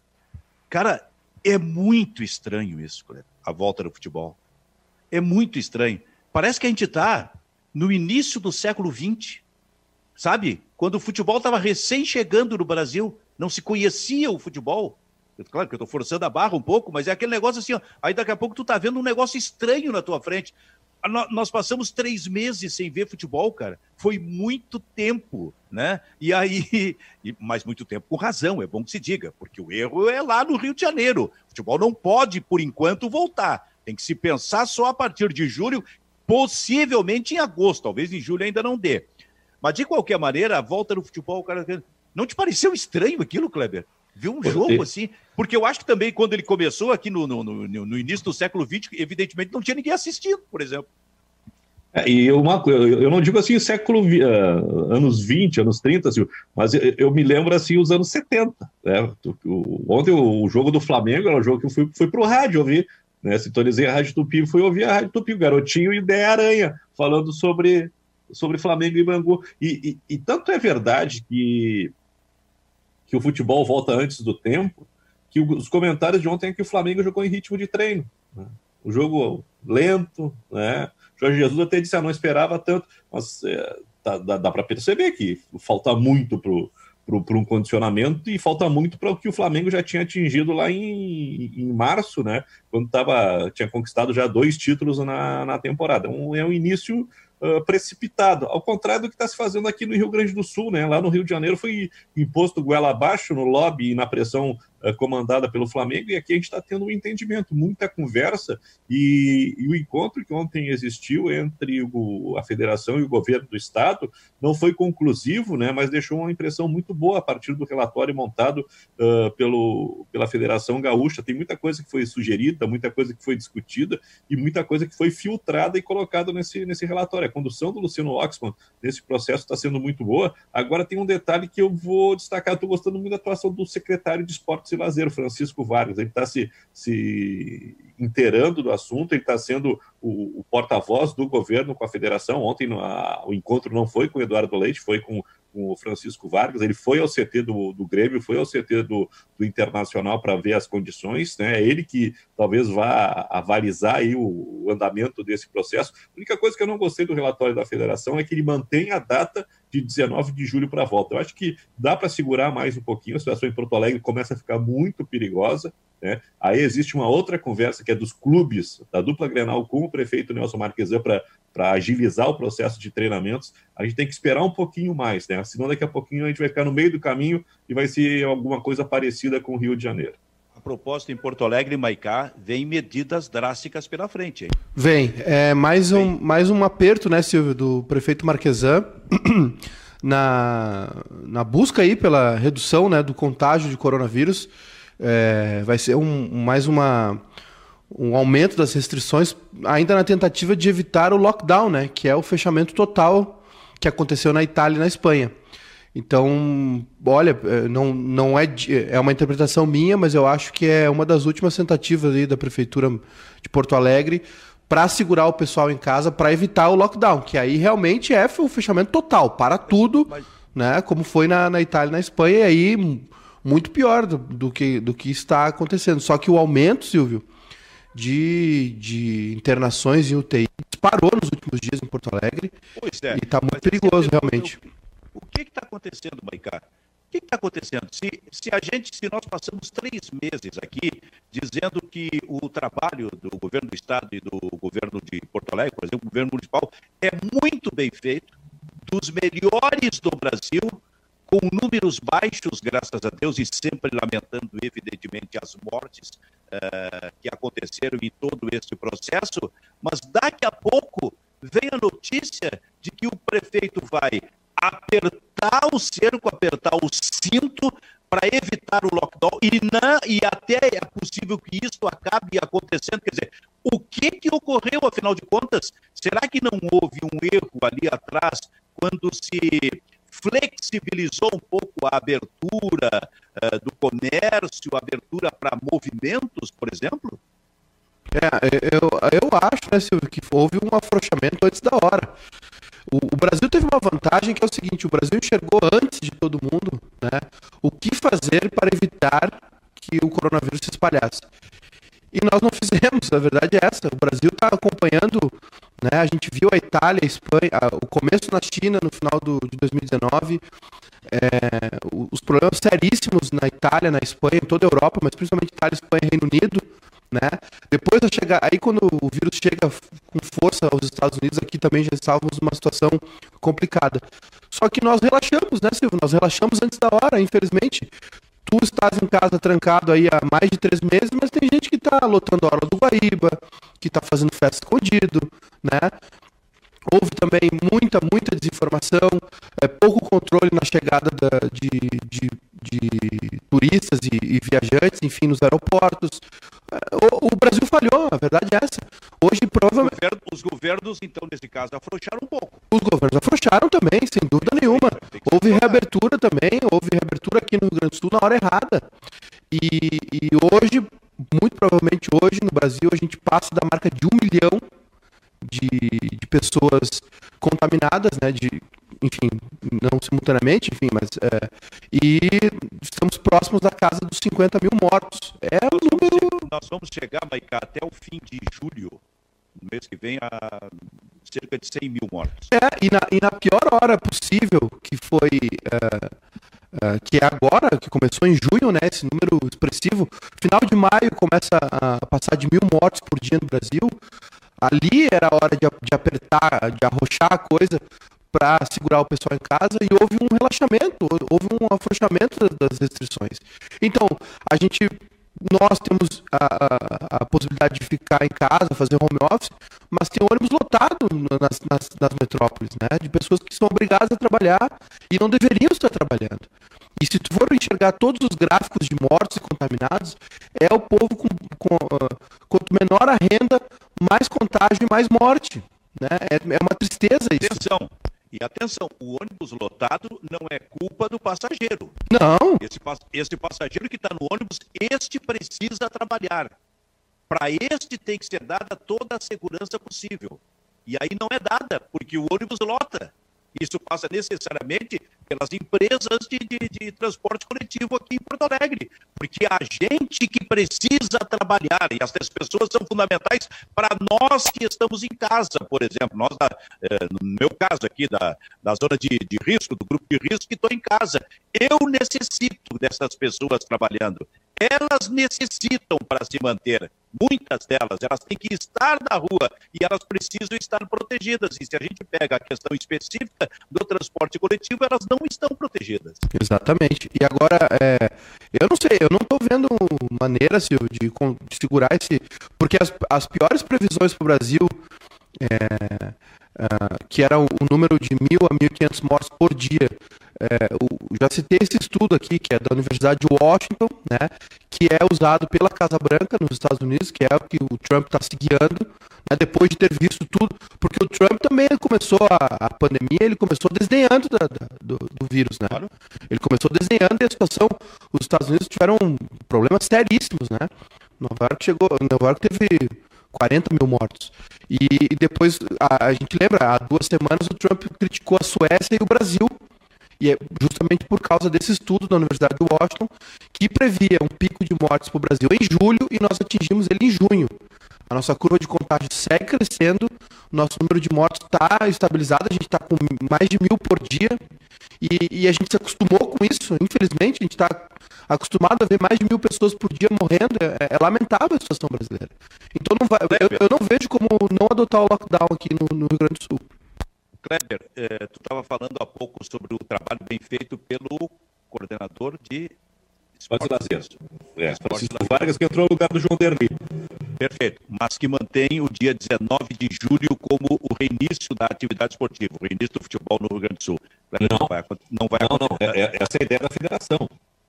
Cara, é muito estranho isso, a volta do futebol. É muito estranho. Parece que a gente está no início do século XX, sabe? Quando o futebol estava recém chegando no Brasil, não se conhecia o futebol. Claro que eu estou forçando a barra um pouco, mas é aquele negócio assim, ó, aí daqui a pouco tu tá vendo um negócio estranho na tua frente nós passamos três meses sem ver futebol, cara. Foi muito tempo, né? E aí, mas muito tempo com razão, é bom que se diga, porque o erro é lá no Rio de Janeiro. O futebol não pode, por enquanto, voltar. Tem que se pensar só a partir de julho, possivelmente em agosto, talvez em julho ainda não dê. Mas de qualquer maneira, a volta no futebol, o cara. Não te pareceu estranho aquilo, Kleber? Viu um jogo assim? Porque eu acho que também, quando ele começou aqui no, no, no, no início do século XX, evidentemente não tinha ninguém assistindo, por exemplo. É, e uma, eu, não digo assim século uh, anos 20, anos 30, assim, mas eu, eu, me lembro assim os anos 70. Né? O, ontem o, o, jogo do Flamengo era um jogo que eu fui, fui pro rádio ouvir, né? Sintonizei a Rádio Tupi fui ouvir a Rádio Tupi, o garotinho e Ideia Aranha, falando sobre, sobre Flamengo e Bangu. E, e, e tanto é verdade que, que o futebol volta antes do tempo, que os comentários de ontem é que o Flamengo jogou em ritmo de treino. Né? O jogo lento, né? Jorge Jesus até disse, ah, não esperava tanto, mas é, dá, dá, dá para perceber que falta muito para um condicionamento e falta muito para o que o Flamengo já tinha atingido lá em, em março, né? Quando tava, tinha conquistado já dois títulos na, na temporada. Um, é um início uh, precipitado, ao contrário do que está se fazendo aqui no Rio Grande do Sul, né? Lá no Rio de Janeiro foi imposto goela abaixo no lobby e na pressão comandada pelo Flamengo, e aqui a gente está tendo um entendimento, muita conversa, e, e, o encontro que ontem existiu entre o, a federação e o governo do estado não foi conclusivo, né? Mas deixou uma impressão muito boa a partir do relatório montado uh, pelo, pela Federação Gaúcha. Tem muita coisa que foi sugerida, muita coisa que foi discutida e muita coisa que foi filtrada e colocada nesse, nesse relatório a condução do Luciano Oxman nesse processo está sendo muito boa. Agora tem um detalhe que eu vou destacar, estou gostando muito da atuação do secretário de Esportes e Lazer, Francisco Vargas. Ele está se, se inteirando do assunto, ele está sendo o, o porta-voz do governo com a federação. Ontem a, o encontro não foi com o Eduardo Leite, foi com, com o Francisco Vargas. Ele foi ao CT do, do Grêmio, foi ao CT do, do Internacional para ver as condições. Né? É ele que talvez vá avalizar aí o, o andamento desse processo. A única coisa que eu não gostei do relatório da federação é que ele mantém a data de 19 de julho para a volta. Eu acho que dá para segurar mais um pouquinho. A situação em Porto Alegre começa a ficar muito perigosa. Né? Aí existe uma outra conversa que é dos clubes, da dupla Grenal com o prefeito Nelson Marquesan para agilizar o processo de treinamentos. A gente tem que esperar um pouquinho mais, né? senão daqui a pouquinho a gente vai ficar no meio do caminho e vai ser alguma coisa parecida com o Rio de Janeiro. Proposta em Porto Alegre e Maicá vem medidas drásticas pela frente. Hein? Vem. É mais, vem. Um, mais um aperto, né, Silvio, do prefeito Marquesan. na, na busca aí pela redução né, do contágio de coronavírus. É, vai ser um, mais uma, um aumento das restrições, ainda na tentativa de evitar o lockdown, né, que é o fechamento total que aconteceu na Itália e na Espanha. Então, olha, é, não, não é, é uma interpretação minha, mas eu acho que é uma das últimas tentativas aí da Prefeitura de Porto Alegre para segurar o pessoal em casa, para evitar o lockdown, que aí realmente é o fechamento total, para tudo, né, como foi na, na Itália e na Espanha, e aí muito pior do, do, que, do que está acontecendo. Só que o aumento, Silvio, de, de internações em UTI disparou nos últimos dias em Porto Alegre. É, e está muito perigoso, realmente. O que está acontecendo, Maicá? O que está acontecendo? Se, se a gente, se nós passamos três meses aqui dizendo que o trabalho do governo do estado e do governo de Porto Alegre, por exemplo, o governo municipal, é muito bem feito, dos melhores do Brasil, com números baixos, graças a Deus, e sempre lamentando, evidentemente, as mortes uh, que aconteceram em todo esse processo, mas daqui a pouco vem a notícia de que o prefeito vai apertar o cerco, apertar o cinto para evitar o lockdown e, não, e até é possível que isso acabe acontecendo. Quer dizer, o que, que ocorreu, afinal de contas? Será que não houve um erro ali atrás quando se flexibilizou um pouco a abertura uh, do comércio, abertura para movimentos, por exemplo? É, eu, eu acho, né, Silvio, que houve um afrouxamento antes da hora. O, o, Brasil uma vantagem que é o seguinte: o Brasil enxergou antes de todo mundo né, o que fazer para evitar que o coronavírus se espalhasse. E nós não fizemos, a verdade é essa. O Brasil está acompanhando, né, a gente viu a Itália, a Espanha, o começo na China no final do, de 2019, é, os problemas seríssimos na Itália, na Espanha, em toda a Europa, mas principalmente Itália, Espanha e Reino Unido né? Depois de chegar, aí quando o vírus chega com força aos Estados Unidos, aqui também já estávamos numa situação complicada. Só que nós relaxamos, né, Silvio? Nós relaxamos antes da hora, infelizmente. tu estás em casa trancado aí há mais de três meses, mas tem gente que está lotando a hora do Guaíba, que está fazendo festa escondido, né? Houve também muita, muita desinformação, é, pouco controle na chegada da, de, de, de, turistas e, e, viajantes, enfim, nos aeroportos. O, o, Brasil falhou, a verdade é essa. Hoje, provavelmente. Os governos, os governos, então, nesse caso, afrouxaram um pouco. Os governos afrouxaram também, sem dúvida nenhuma. Houve reabertura também, houve reabertura aqui no Rio Grande do Sul na hora errada. E, e hoje, muito provavelmente hoje, no Brasil, a gente passa da marca de um milhão de, de pessoas contaminadas, né, de, enfim, não simultaneamente, enfim, mas é, e estamos próximos da casa dos 50 mil mortos. É nós, um número... vamos, nós vamos chegar, Maiká, até o fim de julho, no mês que vem, a cerca de 100 mil mortos. É, e na, e na pior hora possível, que foi... É, Uh, que é agora, que começou em junho, né, esse número expressivo, final de maio começa a passar de mil mortes por dia no Brasil, Ali era a hora de, de apertar, de arrochar a coisa para segurar o pessoal em casa e houve um relaxamento, houve um afrouxamento das restrições. Então, a gente, nós temos a, a, a possibilidade de ficar em casa, fazer home office, mas tem ônibus lotado nas, nas, nas metrópoles, né? De pessoas que são obrigadas a trabalhar e não deveriam estar trabalhando. E se tu for enxergar todos os gráficos de mortos e contaminados, é o povo com, com uh, quanto menor a renda, mais contágio e mais morte. Né? É, é uma tristeza isso. Atenção, e atenção, o ônibus lotado não é culpa do passageiro. Não. Esse, esse passageiro que está no ônibus, este precisa trabalhar. Para este tem que ser dada toda a segurança possível. E aí não é dada, porque o ônibus lota. Isso passa necessariamente pelas empresas de, de, de, transporte coletivo aqui em Porto Alegre, porque a gente que precisa trabalhar, e essas pessoas são fundamentais para nós que estamos em casa, por exemplo, nós, da, eh, no meu caso aqui, da, da zona de, de risco, do grupo de risco, que estou em casa, eu necessito dessas pessoas trabalhando, elas necessitam para se manter. Muitas delas, elas têm que estar na rua e elas precisam estar protegidas. E se a gente pega a questão específica do transporte coletivo, elas não estão protegidas. Exatamente. E agora, é, eu não sei, eu não estou vendo maneira, de, de, segurar esse. Porque as, as piores previsões para o Brasil. É, Uh, que era o, o, número de mil a 1.500 mortes por dia. É, o, já citei esse estudo aqui, que é da Universidade de Washington, né, que é usado pela Casa Branca nos Estados Unidos, que é o que o Trump está se guiando, né, depois de ter visto tudo, porque o Trump também começou a, a pandemia, ele começou desdenhando da, da, do, do, vírus, né? Claro. Ele começou desdenhando e a situação, os Estados Unidos tiveram problemas seríssimos, né? Nova York chegou, Nova York teve 40 mil mortos. E, e depois, a, a, gente lembra, há duas semanas o Trump criticou a Suécia e o Brasil. E é justamente por causa desse estudo da Universidade de Washington que previa um pico de mortes para o Brasil em julho e nós atingimos ele em junho. A nossa curva de contágio segue crescendo, nosso número de mortes está estabilizado, a gente está com mais de mil por dia e, e, a gente se acostumou com isso, infelizmente, a gente está acostumado a ver mais de mil pessoas por dia morrendo, é, é lamentável a situação brasileira. Então não vai, eu, eu, não vejo como não adotar o lockdown aqui no, no Rio Grande do Sul. Kleber, eh, tu estava falando há pouco sobre o trabalho bem feito pelo coordenador de Esporte lazer. É, Francisco Vargas que entrou no lugar do João Derli. Perfeito, mas que mantém o dia 19 de julho como o reinício da atividade esportiva, o reinício do futebol no Rio Grande do Sul. Não, não vai, não vai não, não. É, é, essa é a ideia da federação.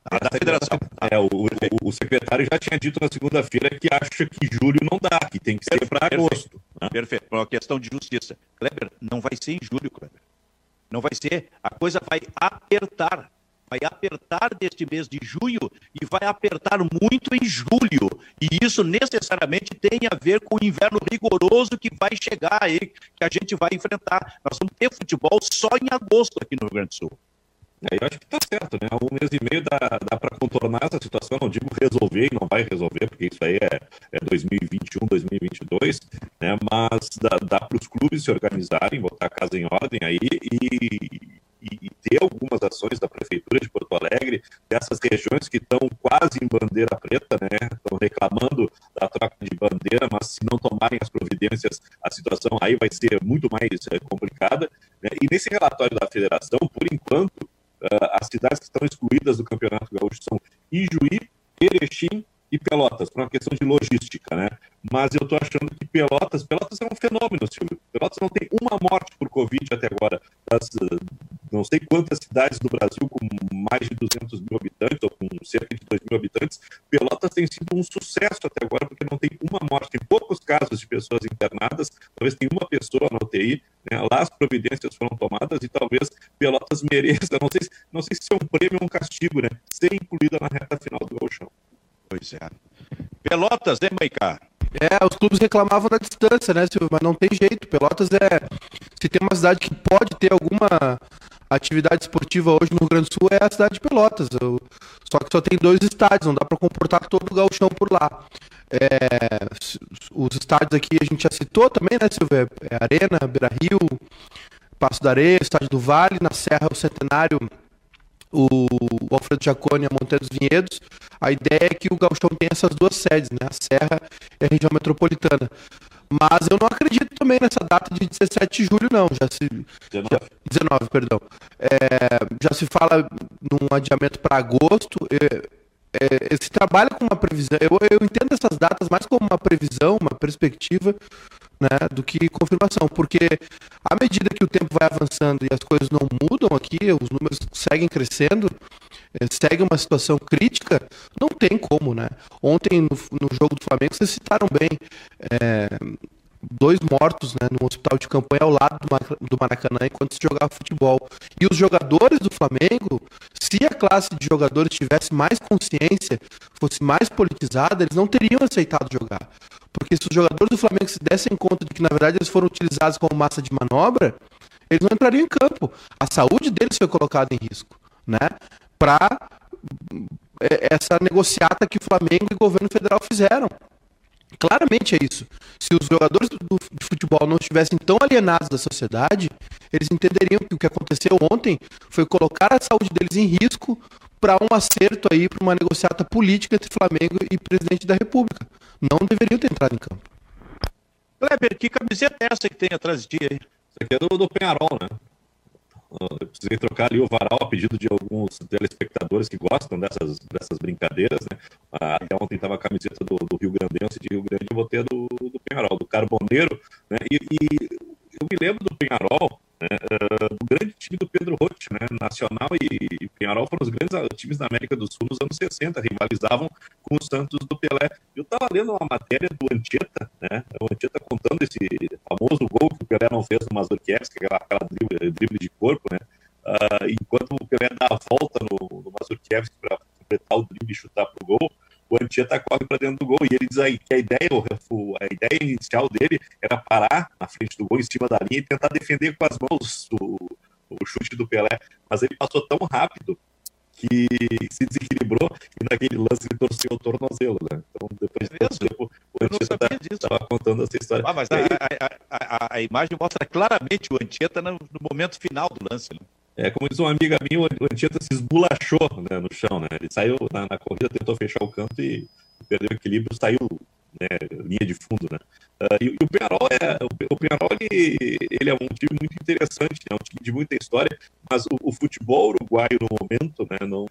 Ah, da federação. É, o, o, o, secretário já tinha dito na segunda-feira que acha que julho não dá, que tem que ser para agosto. Né? Perfeito, por uma questão de justiça. Kleber, não vai ser em julho, Kleber. Não vai ser. A coisa vai apertar vai apertar deste mês de junho e vai apertar muito em julho. E isso necessariamente tem a ver com o inverno rigoroso que vai chegar aí, que a gente vai enfrentar. Nós vamos ter futebol só em agosto aqui no Rio Grande do Sul. É, eu acho que está certo, né? Um mês e meio dá, dá para contornar essa situação. Não digo resolver e não vai resolver, porque isso aí é, é 2021, 2022, né? Mas dá, dá para os clubes se organizarem, botar a casa em ordem aí e, e, ter algumas ações da Prefeitura de Porto Alegre, dessas regiões que estão quase em bandeira preta, né? Estão reclamando da troca de bandeira, mas se não tomarem as providências, a situação aí vai ser muito mais é, complicada. Né? E nesse relatório da federação, por enquanto, as cidades que estão excluídas do Campeonato Gaúcho são Ijuí, Erechim e Pelotas, por uma questão de logística, né? Mas eu estou achando que Pelotas, Pelotas é um fenômeno, Silvio. Pelotas não tem uma morte por Covid até agora. Das, não sei quantas cidades do Brasil com mais de 200 mil habitantes, ou com cerca de 2 mil habitantes, Pelotas tem sido um sucesso até agora, porque não tem uma morte. Tem poucos casos de pessoas internadas, talvez tenha uma pessoa na UTI, né? lá as providências foram tomadas e talvez Pelotas mereça, não sei, não sei se é um prêmio ou um castigo, né? ser incluída na reta final do Gauchão. Pois é. Pelotas, né, Maicá? É, os clubes reclamavam da distância, né, Silvio? Mas não tem jeito. Pelotas é. Se tem uma cidade que pode ter alguma atividade esportiva hoje no Rio Grande do Sul, é a cidade de Pelotas. Eu... Só que só tem dois estádios, não dá para comportar todo o gauchão por lá. É... Os estádios aqui a gente já citou também, né, Silvio? É Arena, Beira Rio, Passo da Areia, Estádio do Vale, na Serra, o Centenário o Alfredo Jaconi e a Montanha dos Vinhedos. A ideia é que o Gauchão tem essas duas sedes, né? A Serra e a região metropolitana. Mas eu não acredito também nessa data de 17 de julho, não. Já se. 19, já, 19 perdão. É, já se fala num adiamento para agosto. É, é, se trabalha com uma previsão. Eu, eu entendo essas datas mais como uma previsão, uma perspectiva, né, do que confirmação, porque à medida que o tempo vai avançando e as coisas não mudam aqui, os números seguem crescendo, é, segue uma situação crítica, não tem como, né? Ontem no, no jogo do Flamengo vocês citaram bem, é, dois mortos né, no hospital de campanha ao lado do Maracanã enquanto se jogava futebol. E os jogadores do Flamengo, se a classe de jogadores tivesse mais consciência, fosse mais politizada, eles não teriam aceitado jogar. Porque se os jogadores do Flamengo se dessem conta de que, na verdade, eles foram utilizados como massa de manobra, eles não entrariam em campo. A saúde deles foi colocada em risco, né? Para é, essa negociata que o Flamengo e o governo federal fizeram. Claramente é isso. Se os jogadores do, de futebol não estivessem tão alienados da sociedade, eles entenderiam que o que aconteceu ontem foi colocar a saúde deles em risco para um acerto aí, para uma negociata política entre Flamengo e presidente da República. Não deveriam ter entrado em campo. Kleber, que camiseta é essa que tem atrás de ti aí? Isso aqui é do, do Penharol, né? Eu precisei trocar ali o varal a pedido de alguns telespectadores que gostam dessas, dessas brincadeiras, né? Ah, até ontem estava a camiseta do, do Rio Grandense de Rio Grande, eu botei a do, do Penharol, do Carboneiro, né? E, e eu me lembro do Penharol, né, uh, o grande time do Pedro Rotti, né, Nacional e Penharol foram os grandes times da América do Sul nos anos 60, rivalizavam com o Santos do Pelé. Eu estava lendo uma matéria do Antieta, né, o Antieta contando esse famoso gol que o Pelé não fez no Mazurkiewicz, aquela, aquela drible, drible, de corpo, né, uh, enquanto o Pelé dá a volta no, no Mazurkiewicz para completar o drible e chutar para o gol, o Antieta corre para dentro do gol e ele diz aí que a ideia, a ideia inicial dele era parar na frente do gol, em cima da linha e tentar defender com as mãos o, o chute do Pelé, mas ele passou tão rápido que se desequilibrou e naquele lance ele torceu o tornozelo, né? Então, depois de é tanto tempo, o Antieta estava contando essa história. Ah, mas a, a, a, a, imagem mostra claramente o Antieta no, no momento final do lance, né? É, como diz uma amiga minha, o Antieta se esbulachou né, no chão, né? Ele saiu na, na, corrida, tentou fechar o canto e perdeu o equilíbrio, saiu né, linha de fundo, né? Uh, e, e, o Penarol é o, o Penarol ele, ele, é um time muito interessante, é né, um time de muita história, mas o, o futebol uruguaio no momento, né, não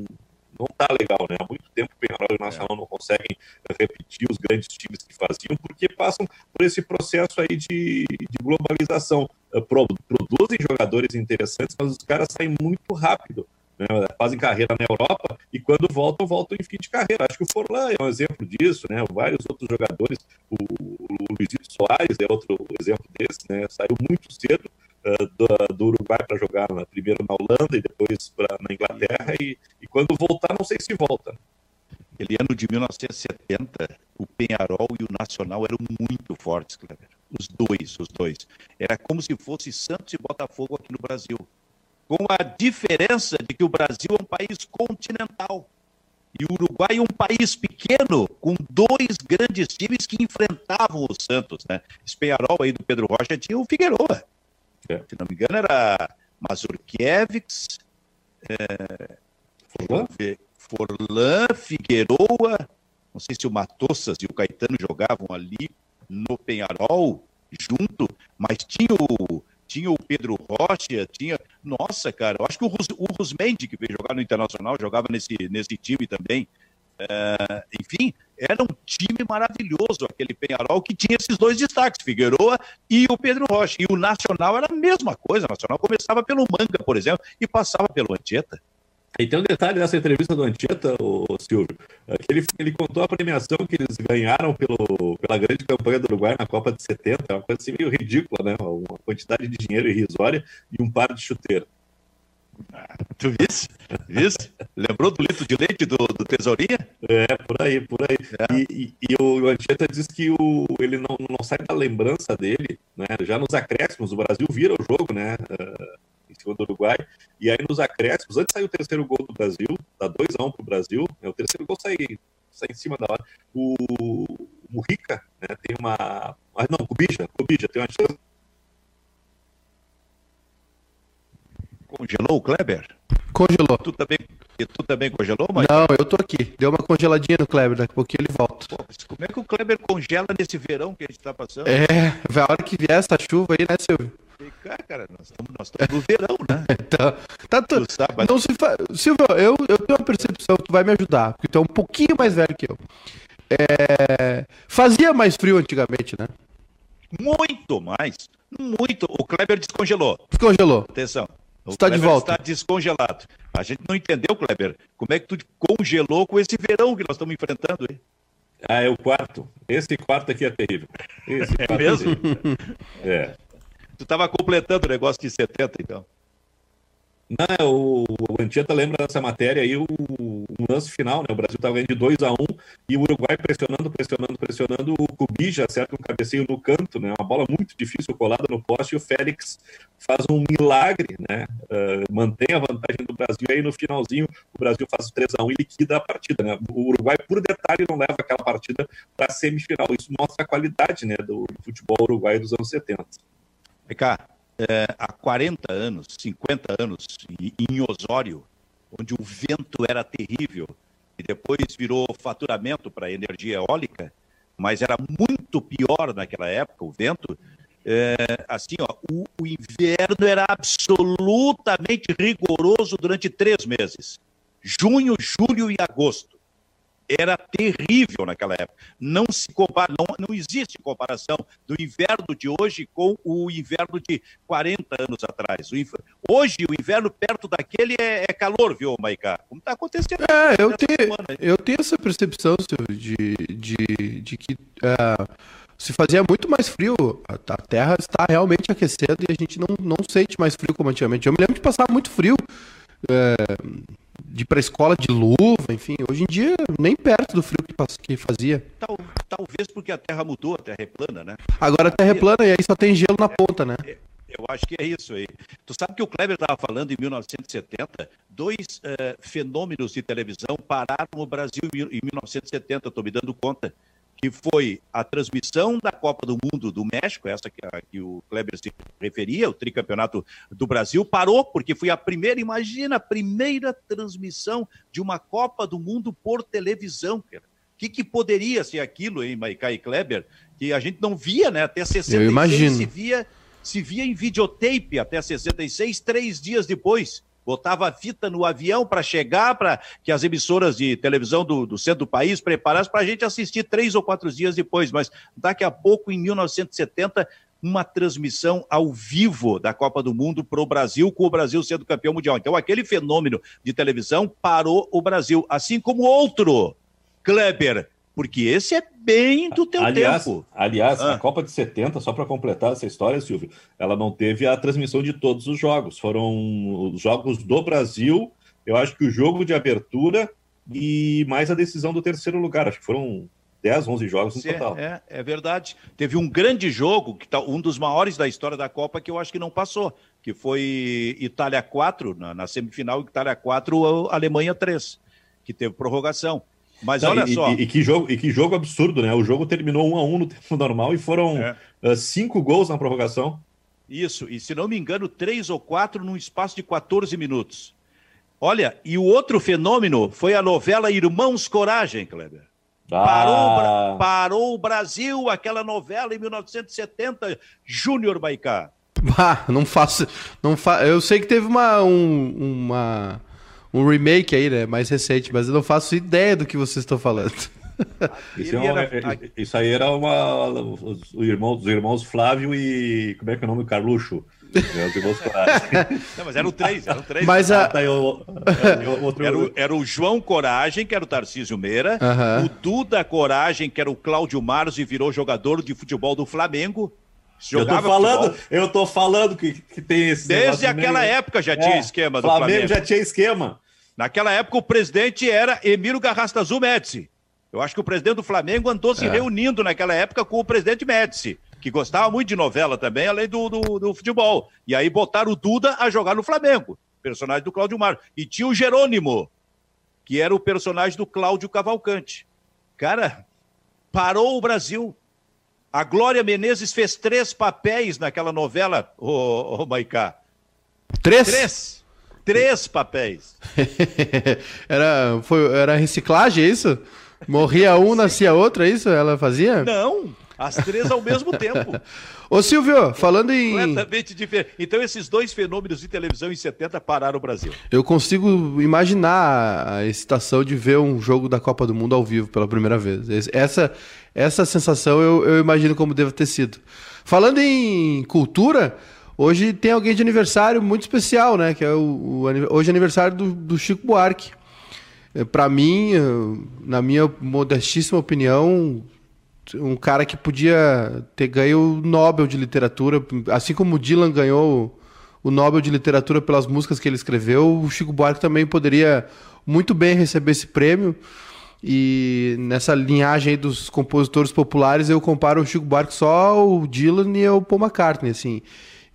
não tá legal, né? Há muito tempo o Penharol e o Nacional é. não conseguem repetir os grandes times que faziam, porque passam por esse processo aí de, de globalização. Eh, produzem jogadores interessantes, mas os caras saem muito rápido. Né? Fazem carreira na Europa e quando voltam, voltam em fim de carreira. Acho que o Forlan é um exemplo disso, né? Vários outros jogadores, o, o Luizito Soares é outro exemplo desse, né? Saiu muito cedo uh, do, do, Uruguai para jogar na, primeiro na Holanda e depois pra, na Inglaterra e, e quando voltar, não sei se volta. Aquele ano de 1970, o Penharol e o Nacional eram muito fortes, Cleber. Os dois, os dois. Era como se fosse Santos e Botafogo aqui no Brasil. Com a diferença de que o Brasil é um país continental. E o Uruguai é um país pequeno, com dois grandes times que enfrentavam o Santos, né? Penharol aí do Pedro Rocha tinha o Figueroa. É. Se não me engano, era Mazurkiewicz, é, Forlan? Forlan, Figueroa, não sei se o Matossas e o Caetano jogavam ali no Penharol junto, mas tinha o, tinha o Pedro Rocha, tinha. Nossa, cara, eu acho que o, Rus, o Rusmendi, que veio jogar no Internacional, jogava nesse, nesse time também. É, enfim, era um time maravilhoso aquele Penharol que tinha esses dois destaques, Figueroa e o Pedro Rocha. E o Nacional era a mesma coisa. O Nacional começava pelo Manga, por exemplo, e passava pelo Antieta. E tem um detalhe dessa entrevista do Antieta, o Silvio, é que ele, ele contou a premiação que eles ganharam pelo, pela grande campanha do Uruguai na Copa de 70, é uma coisa assim meio ridícula, né? Uma quantidade de dinheiro irrisória e um par de chuteiro. Ah, tu viste? Viste? Lembrou do litro de leite do, do Tesourinha? É, por aí, por aí. É. E, e, e, o Antieta diz que o, ele não, não sai da lembrança dele, né? Já nos acréscimos, o Brasil vira o jogo, né? Uh, em cima do Uruguai. E aí nos acréscimos, antes saiu o terceiro gol do Brasil, dá 2x1 um pro Brasil, né? o terceiro gol sai, sai em cima da hora. O, o Rica né, tem uma. Ah, não, o Cubija, Cubija tem uma chance. Congelou o Kleber? Congelou. Tu também, tu também congelou, mas Não, eu tô aqui. Deu uma congeladinha no Kleber, daqui a pouquinho ele volta. Pô, como é que o Kleber congela nesse verão que a gente tá passando? É, a hora que vier essa chuva aí, né, Silvio? Cara, cara, nós estamos, nós estamos no verão, né? tá, tá tu, não se fa... Silvio, eu, eu tenho uma percepção, tu vai me ajudar, porque tu é um pouquinho mais velho que eu. É... Fazia mais frio antigamente, né? Muito mais. Muito. O Kleber descongelou. Descongelou. Atenção. O está de volta. Está descongelado. A gente não entendeu, Kleber, como é que tu congelou com esse verão que nós estamos enfrentando aí. Ah, é o quarto. Esse quarto aqui é terrível. Esse é mesmo? É, é. Tu estava completando o negócio de 70, então. Não, o, o Antieta lembra dessa matéria aí, o, o lance final, né? O Brasil estava ganhando de 2 a 1 um, e o Uruguai pressionando, pressionando, pressionando. O Cubija acerta um cabeceio no canto, né? Uma bola muito difícil colada no poste e o Félix faz um milagre, né? Uh, mantém a vantagem do Brasil. E aí no finalzinho o Brasil faz o 3 a 1 e liquida a partida, né? O Uruguai, por detalhe, não leva aquela partida para a semifinal. Isso mostra a qualidade, né? Do futebol uruguaio dos anos 70. Vem cá, é, há 40 anos, 50 anos, em Osório, onde o vento era terrível e depois virou faturamento para energia eólica, mas era muito pior naquela época o vento. É, assim, ó, o, o inverno era absolutamente rigoroso durante três meses: junho, julho e agosto era terrível naquela época. Não se compara, não, não existe comparação do inverno de hoje com o inverno de 40 anos atrás. O inverno, hoje, o inverno perto daquele é, é calor, viu, Maicá? Como está acontecendo? É, eu tenho, eu tenho essa percepção de, de, de que uh, se fazia muito mais frio. A, a, Terra está realmente aquecendo e a gente não, não sente mais frio como antigamente. Eu me lembro de passar muito frio. Uh, de ir pra escola de luva, enfim. Hoje em dia, nem perto do frio que, que fazia. Tal, talvez porque a Terra mudou, a Terra é plana, né? Agora a Terra é plana e aí só tem gelo na ponta, né? É, eu acho que é isso aí. Tu sabe que o Kleber estava falando em 1970, dois uh, fenômenos de televisão pararam o Brasil em 1970, estou me dando conta que foi a transmissão da Copa do Mundo do México, essa que, a, que, o Kleber se referia, o tricampeonato do Brasil, parou, porque foi a primeira, imagina, a primeira transmissão de uma Copa do Mundo por televisão, cara. O que, que poderia ser aquilo, hein, Maicá e Kleber, que a gente não via, né? Até 66 Eu imagino. se via, se via em videotape até 66, três dias depois botava fita no avião para chegar, para que as emissoras de televisão do, do centro do país preparassem para a gente assistir três ou quatro dias depois. Mas daqui a pouco, em 1970, uma transmissão ao vivo da Copa do Mundo para o Brasil, com o Brasil sendo campeão mundial. Então, aquele fenômeno de televisão parou o Brasil, assim como outro, Kleber, porque esse é bem do teu aliás, tempo. Aliás, ah. a Copa de 70, só para completar essa história, Silvio, ela não teve a transmissão de todos os jogos. Foram os jogos do Brasil, eu acho que o jogo de abertura e mais a decisão do terceiro lugar. Acho que foram 10, 11 jogos no é, total. É, é verdade. Teve um grande jogo, que tá, um dos maiores da história da Copa, que eu acho que não passou, que foi Itália 4, na, na semifinal, Itália 4, Alemanha 3, que teve prorrogação. Mas Não, olha e, só. E, e, que jogo, e que jogo absurdo, né? O jogo terminou um a um no tempo normal e foram é. uh, cinco gols na prorrogação. Isso, e se não me engano, três ou quatro num espaço de 14 minutos. Olha, e o outro fenômeno foi a novela Irmãos Coragem, Kleber. Ah. Parou, parou o Brasil, aquela novela em 1970, Júnior Baicá. Ah, não faço. Não fa... Eu sei que teve uma, um, uma um remake aí, né? Mais recente, mas eu não faço ideia do que vocês estão falando. Isso, é uma, era... isso, aí era uma. Os, irmãos, os irmãos Flávio e. Como é que é o nome? Carluxo. Não, mas eram três, eram três. Mas a... Tá, outro... era, o, era, o, João Coragem, que era o Tarcísio Meira, o Duda Coragem, que era o Cláudio Maros e virou jogador de futebol do Flamengo. eu tô falando, futebol. eu tô falando que, que tem esse. Desde aquela meio... época já tinha é, esquema do Flamengo. Flamengo já tinha esquema. Naquela época o presidente era Emílio Garrastazu Médici. Eu acho que o presidente do Flamengo andou se é. reunindo naquela época com o presidente Médici que gostava muito de novela também, além do, do, do, futebol. E aí botaram o Duda a jogar no Flamengo, personagem do Cláudio Mar. E tinha o Jerônimo, que era o personagem do Cláudio Cavalcante. Cara, parou o Brasil. A Glória Menezes fez três papéis naquela novela, ô, oh, oh, Maicá. Três? Três. Três papéis. era, foi, era reciclagem, é isso? Morria um, nascia outro, é isso? Ela fazia? Não, as três ao mesmo tempo. Ô Silvio, falando em. Completamente diferente. Então, esses dois fenômenos de televisão em 70 pararam o Brasil. Eu consigo imaginar a excitação de ver um jogo da Copa do Mundo ao vivo pela primeira vez. Essa, essa sensação eu, eu imagino como deve ter sido. Falando em cultura, hoje tem alguém de aniversário muito especial, né? Que é o, o hoje é aniversário do, do Chico Buarque. É, Para mim, na minha modestíssima opinião, um cara que podia ter ganho o Nobel de Literatura, assim como o Dylan ganhou o Nobel de Literatura pelas músicas que ele escreveu, o Chico Buarque também poderia muito bem receber esse prêmio. E nessa linhagem dos compositores populares, eu comparo o Chico Buarque só ao Dylan e ao Paul McCartney, assim.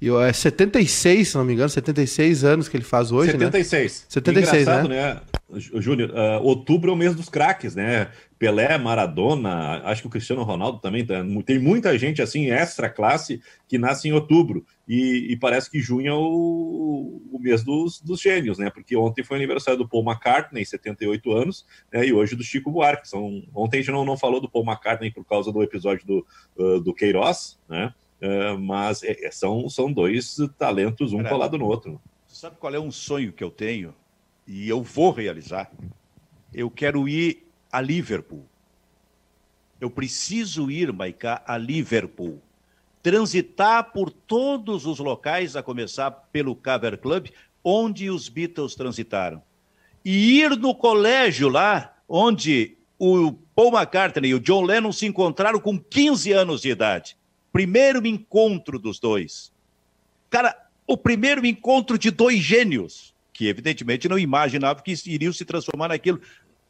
E é 76, se não me engano, 76 anos que ele faz hoje, 76. né? 76. Engraçado, né? né? Júnior, uh, outubro é o mês dos craques, né? Pelé, Maradona, acho que o Cristiano Ronaldo também tá, tem muita gente assim, extra classe, que nasce em outubro. E, e parece que junho é o, o mês dos, dos, gênios, né? Porque ontem foi aniversário do Paul McCartney, 78 anos, né? e hoje do Chico Buarque. São, ontem a gente não, não falou do Paul McCartney por causa do episódio do, uh, do Queiroz, né? Uh, mas é, é, são, são dois talentos, um Cara, colado no outro. Você sabe qual é um sonho que eu tenho? E eu vou realizar. Eu quero ir a Liverpool. Eu preciso ir, Maicá, a Liverpool. Transitar por todos os locais, a começar pelo Cover Club, onde os Beatles transitaram. E ir no colégio lá, onde o Paul McCartney e o John Lennon se encontraram com 15 anos de idade. Primeiro encontro dos dois. Cara, o primeiro encontro de dois gênios, que evidentemente não imaginavam que iriam se transformar naquilo.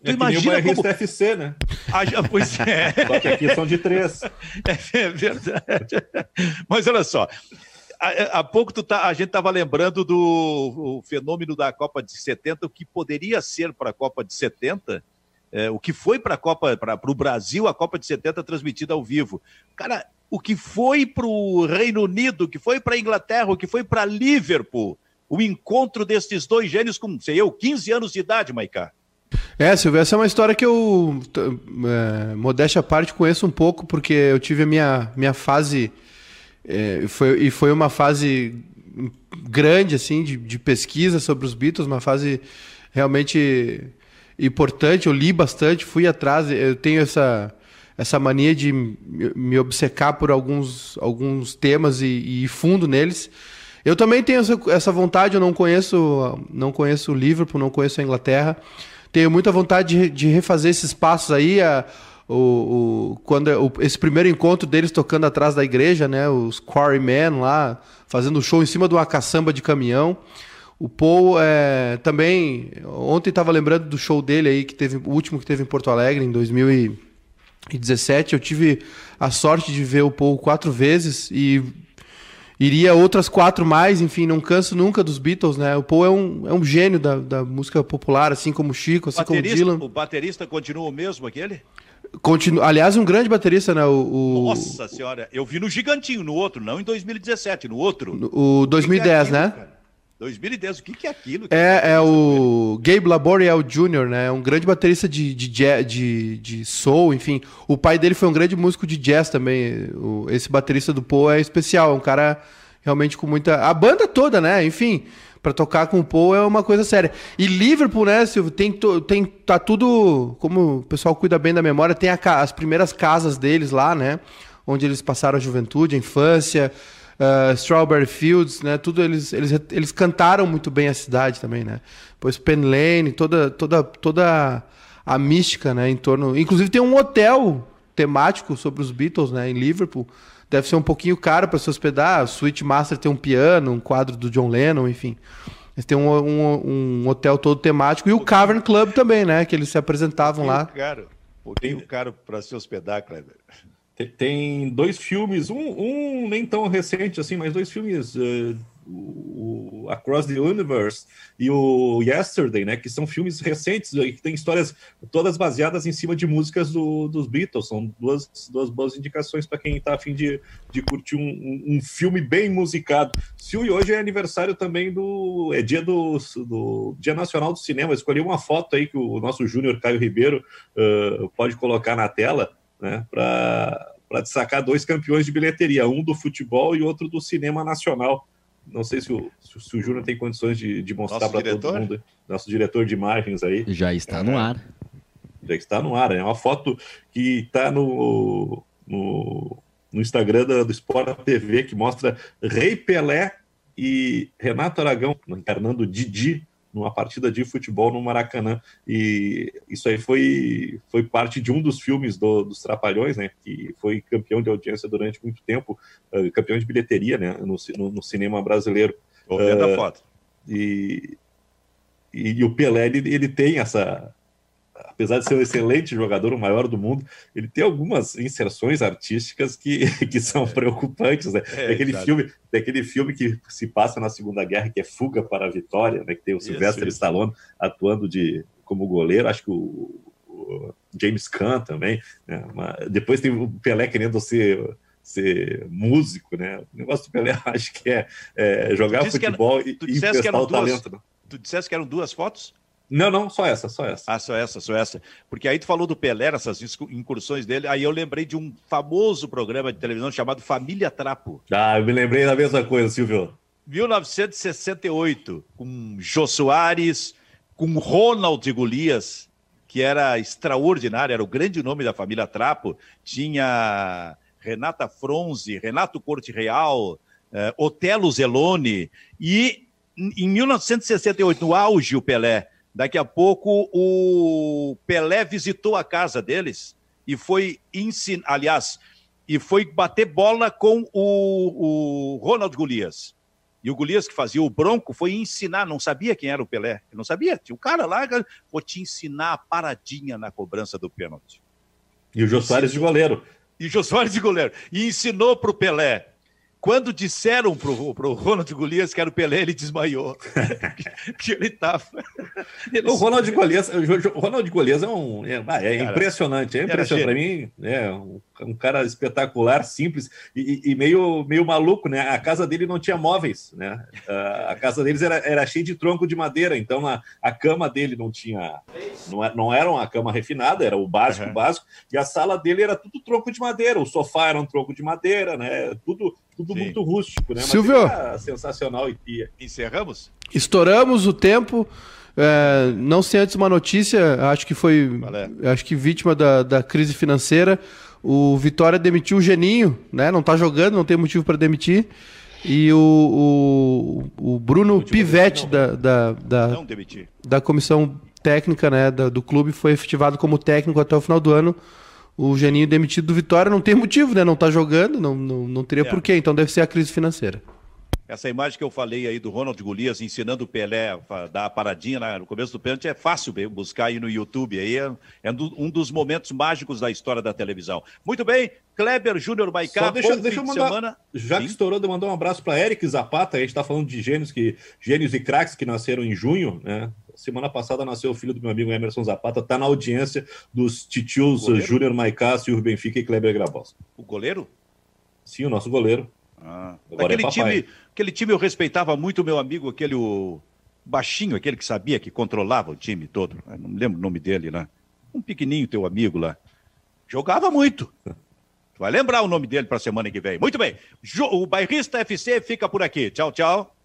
Tu é imagina como... FC, né? Ah, pois é. Só que aqui são de três. É verdade. Mas olha só, há, pouco tá, a gente estava lembrando do fenômeno da Copa de 70, o que poderia ser para a Copa de 70, é, o que foi para a Copa, para o Brasil, a Copa de 70 transmitida ao vivo. Cara, o que foi para o Reino Unido, o que foi para a Inglaterra, o que foi para Liverpool, o encontro desses dois gênios com, sei eu, 15 anos de idade, Maicá. É, Silvio, essa é uma história que eu, é, modéstia à parte, conheço um pouco, porque eu tive a minha, minha fase, é, foi, e foi uma fase grande, assim, de, de pesquisa sobre os Beatles, uma fase realmente importante, eu li bastante, fui atrás, eu tenho essa, essa mania de me obcecar por alguns, alguns temas e, e fundo neles. Eu também tenho essa, essa vontade, eu não conheço, não conheço o Liverpool, não conheço a Inglaterra, tenho muita vontade de, de refazer esses passos aí. A, o, o, quando o, esse primeiro encontro deles tocando atrás da igreja, né? Os Quarrymen lá, fazendo show em cima de uma caçamba de caminhão. O Paul é, também. Ontem estava lembrando do show dele aí, que teve o último que teve em Porto Alegre, em 2017. Eu tive a sorte de ver o Paul quatro vezes e iria outras quatro mais, enfim, não canso nunca dos Beatles, né? O Paul é um, é um gênio da, da música popular, assim como o Chico, assim como o Dylan. O baterista continua o mesmo, aquele? Continua, aliás, um grande baterista, né? O, o, Nossa senhora, eu vi no Gigantinho, no outro, não em 2017, no outro. O 2010, que é aquilo, né? Cara? 2010, o que, que é aquilo? Que é, é o Gabe Laboriel Jr., né? Um grande baterista de, de, de, de soul, enfim. O pai dele foi um grande músico de jazz também. O, esse baterista do Paul é especial, é um cara realmente com muita. A banda toda, né? Enfim, para tocar com o Paul é uma coisa séria. E Liverpool, né, Silvio, tem, tem tá tudo, como o pessoal cuida bem da memória, tem a, as primeiras casas deles lá, né, onde eles passaram a juventude, a infância, uh, Strawberry Fields, né, tudo eles, eles, eles cantaram muito bem a cidade também, né. Depois Pen Lane, toda toda toda a mística, né, em torno, inclusive tem um hotel temático sobre os Beatles, né, em Liverpool. Deve ser um pouquinho caro para se hospedar. Suite Master tem um piano, um quadro do John Lennon, enfim. Eles têm um, um, um hotel todo temático. E o Cavern Club também, né? Que eles se apresentavam lá. Caro. Um pouquinho caro para se hospedar, Kleber. Tem dois filmes, um, um, nem tão recente assim, mas dois filmes uh, o Across the Universe e o Yesterday, né, que são filmes recentes e que têm histórias todas baseadas em cima de músicas do, dos Beatles. São duas, duas boas indicações para quem está afim de, de curtir um, um, filme bem musicado. Se hoje é aniversário também do. é dia do, do Dia Nacional do Cinema. escolhi uma foto aí que o nosso Júnior Caio Ribeiro uh, pode colocar na tela, né, para destacar dois campeões de bilheteria, um do futebol e outro do cinema nacional. Não sei se o, se o Júnior tem condições de, de mostrar para todo mundo. Nosso diretor de imagens aí. Já está é, no ar. Já está no ar. É uma foto que está no, no, no, Instagram do, do Sport TV que mostra Rei Pelé e Renato Aragão encarnando Didi numa partida de futebol no Maracanã. E isso aí foi, foi parte de um dos filmes do, dos Trapalhões, né? Que foi campeão de audiência durante muito tempo, uh, campeão de bilheteria, né? No, no, no cinema brasileiro. Vou ver uh, foto. E, e, e, o Pelé, ele, ele tem essa, apesar de ser um excelente jogador, o maior do mundo, ele tem algumas inserções artísticas que, que são preocupantes, né? É, aquele filme, tem aquele filme que se passa na Segunda Guerra, que é Fuga para a Vitória, né? Que tem o Sylvester Stallone atuando de como goleiro, acho que o, o James Caan também, né? depois tem o Pelé querendo ser ser músico, né? O negócio do Pelé acho que é, é jogar futebol era, e, e emprestar o duas, talento. Né? Tu disseste que eram duas fotos? Não, não, só essa, só essa. Ah, só essa, só essa. Porque aí tu falou do Pelé, essas incursões dele, aí eu lembrei de um famoso programa de televisão chamado Família Trapo. Ah, eu me lembrei da mesma coisa, Silvio. 1968, com Jô Soares, com Ronald Golias, que era extraordinário, era o grande nome da família Trapo. Tinha Renata Fronze, Renato Corte Real, eh, Otelo Zelone. E em 1968, no auge, o Pelé, Daqui a pouco o Pelé visitou a casa deles e foi ensinar, aliás, e foi bater bola com o, o Ronald Golias. E o Golias, que fazia o bronco, foi ensinar, não sabia quem era o Pelé. Não sabia. Tinha o cara lá, vou te ensinar a paradinha na cobrança do pênalti. E o Jô Soares de goleiro. E o Jô Soares de goleiro. E ensinou para o Pelé quando disseram pro, pro Ronald Golias que era o Pelé, ele desmaiou. que ele tava. Ele... O Ronald Golias, o Ronald Golias é um. É, é impressionante, é impressionante. Para mim, é um um cara espetacular, simples e, e, meio, meio maluco, né? A casa dele não tinha móveis, né? A casa deles era, era cheia de tronco de madeira, então a, a cama dele não tinha. Não, é, não era uma cama refinada, era o básico, uhum. básico, e a sala dele era tudo tronco de madeira, o sofá era um tronco de madeira, né? Tudo, tudo muito rústico, né? Mas Silvio, sensacional e pia. Encerramos? Estouramos o tempo. É, não sei antes uma notícia, acho que foi acho que vítima da, da crise financeira. O Vitória demitiu o Geninho, né? Não tá jogando, não tem motivo para demitir. E o, o, o Bruno Pivetti da, da, da, da comissão técnica né, da, do clube foi efetivado como técnico até o final do ano. O Geninho demitido do Vitória não tem motivo, né? Não tá jogando, não, não, não teria é. porquê, então deve ser a crise financeira. Essa imagem que eu falei aí do Ronald Golias ensinando o Pelé a dar a paradinha no começo do pênalti é fácil buscar aí no YouTube. Aí é, é, um dos momentos mágicos da história da televisão. Muito bem, Kleber Júnior Maicá, Só deixa, deixa eu mandar, semana. Já Sim. que estourou, de mandar um abraço para Eric Zapata. A gente está falando de gênios, que, gênios e craques que nasceram em junho, né? Semana passada nasceu o filho do meu amigo Emerson Zapata, está na audiência dos titios Júnior Maicá, Silvio Benfica e Kleber Grabos. O goleiro? Sim, o nosso goleiro. Ah, aquele, é time, aquele time eu respeitava muito o meu amigo, aquele o baixinho, aquele que sabia que controlava o time todo. Não me lembro o nome dele lá. Um pequenininho teu amigo lá. Jogava muito. Tu vai lembrar o nome dele para a semana que vem. Muito bem. O Bairrista FC fica por aqui. Tchau, tchau.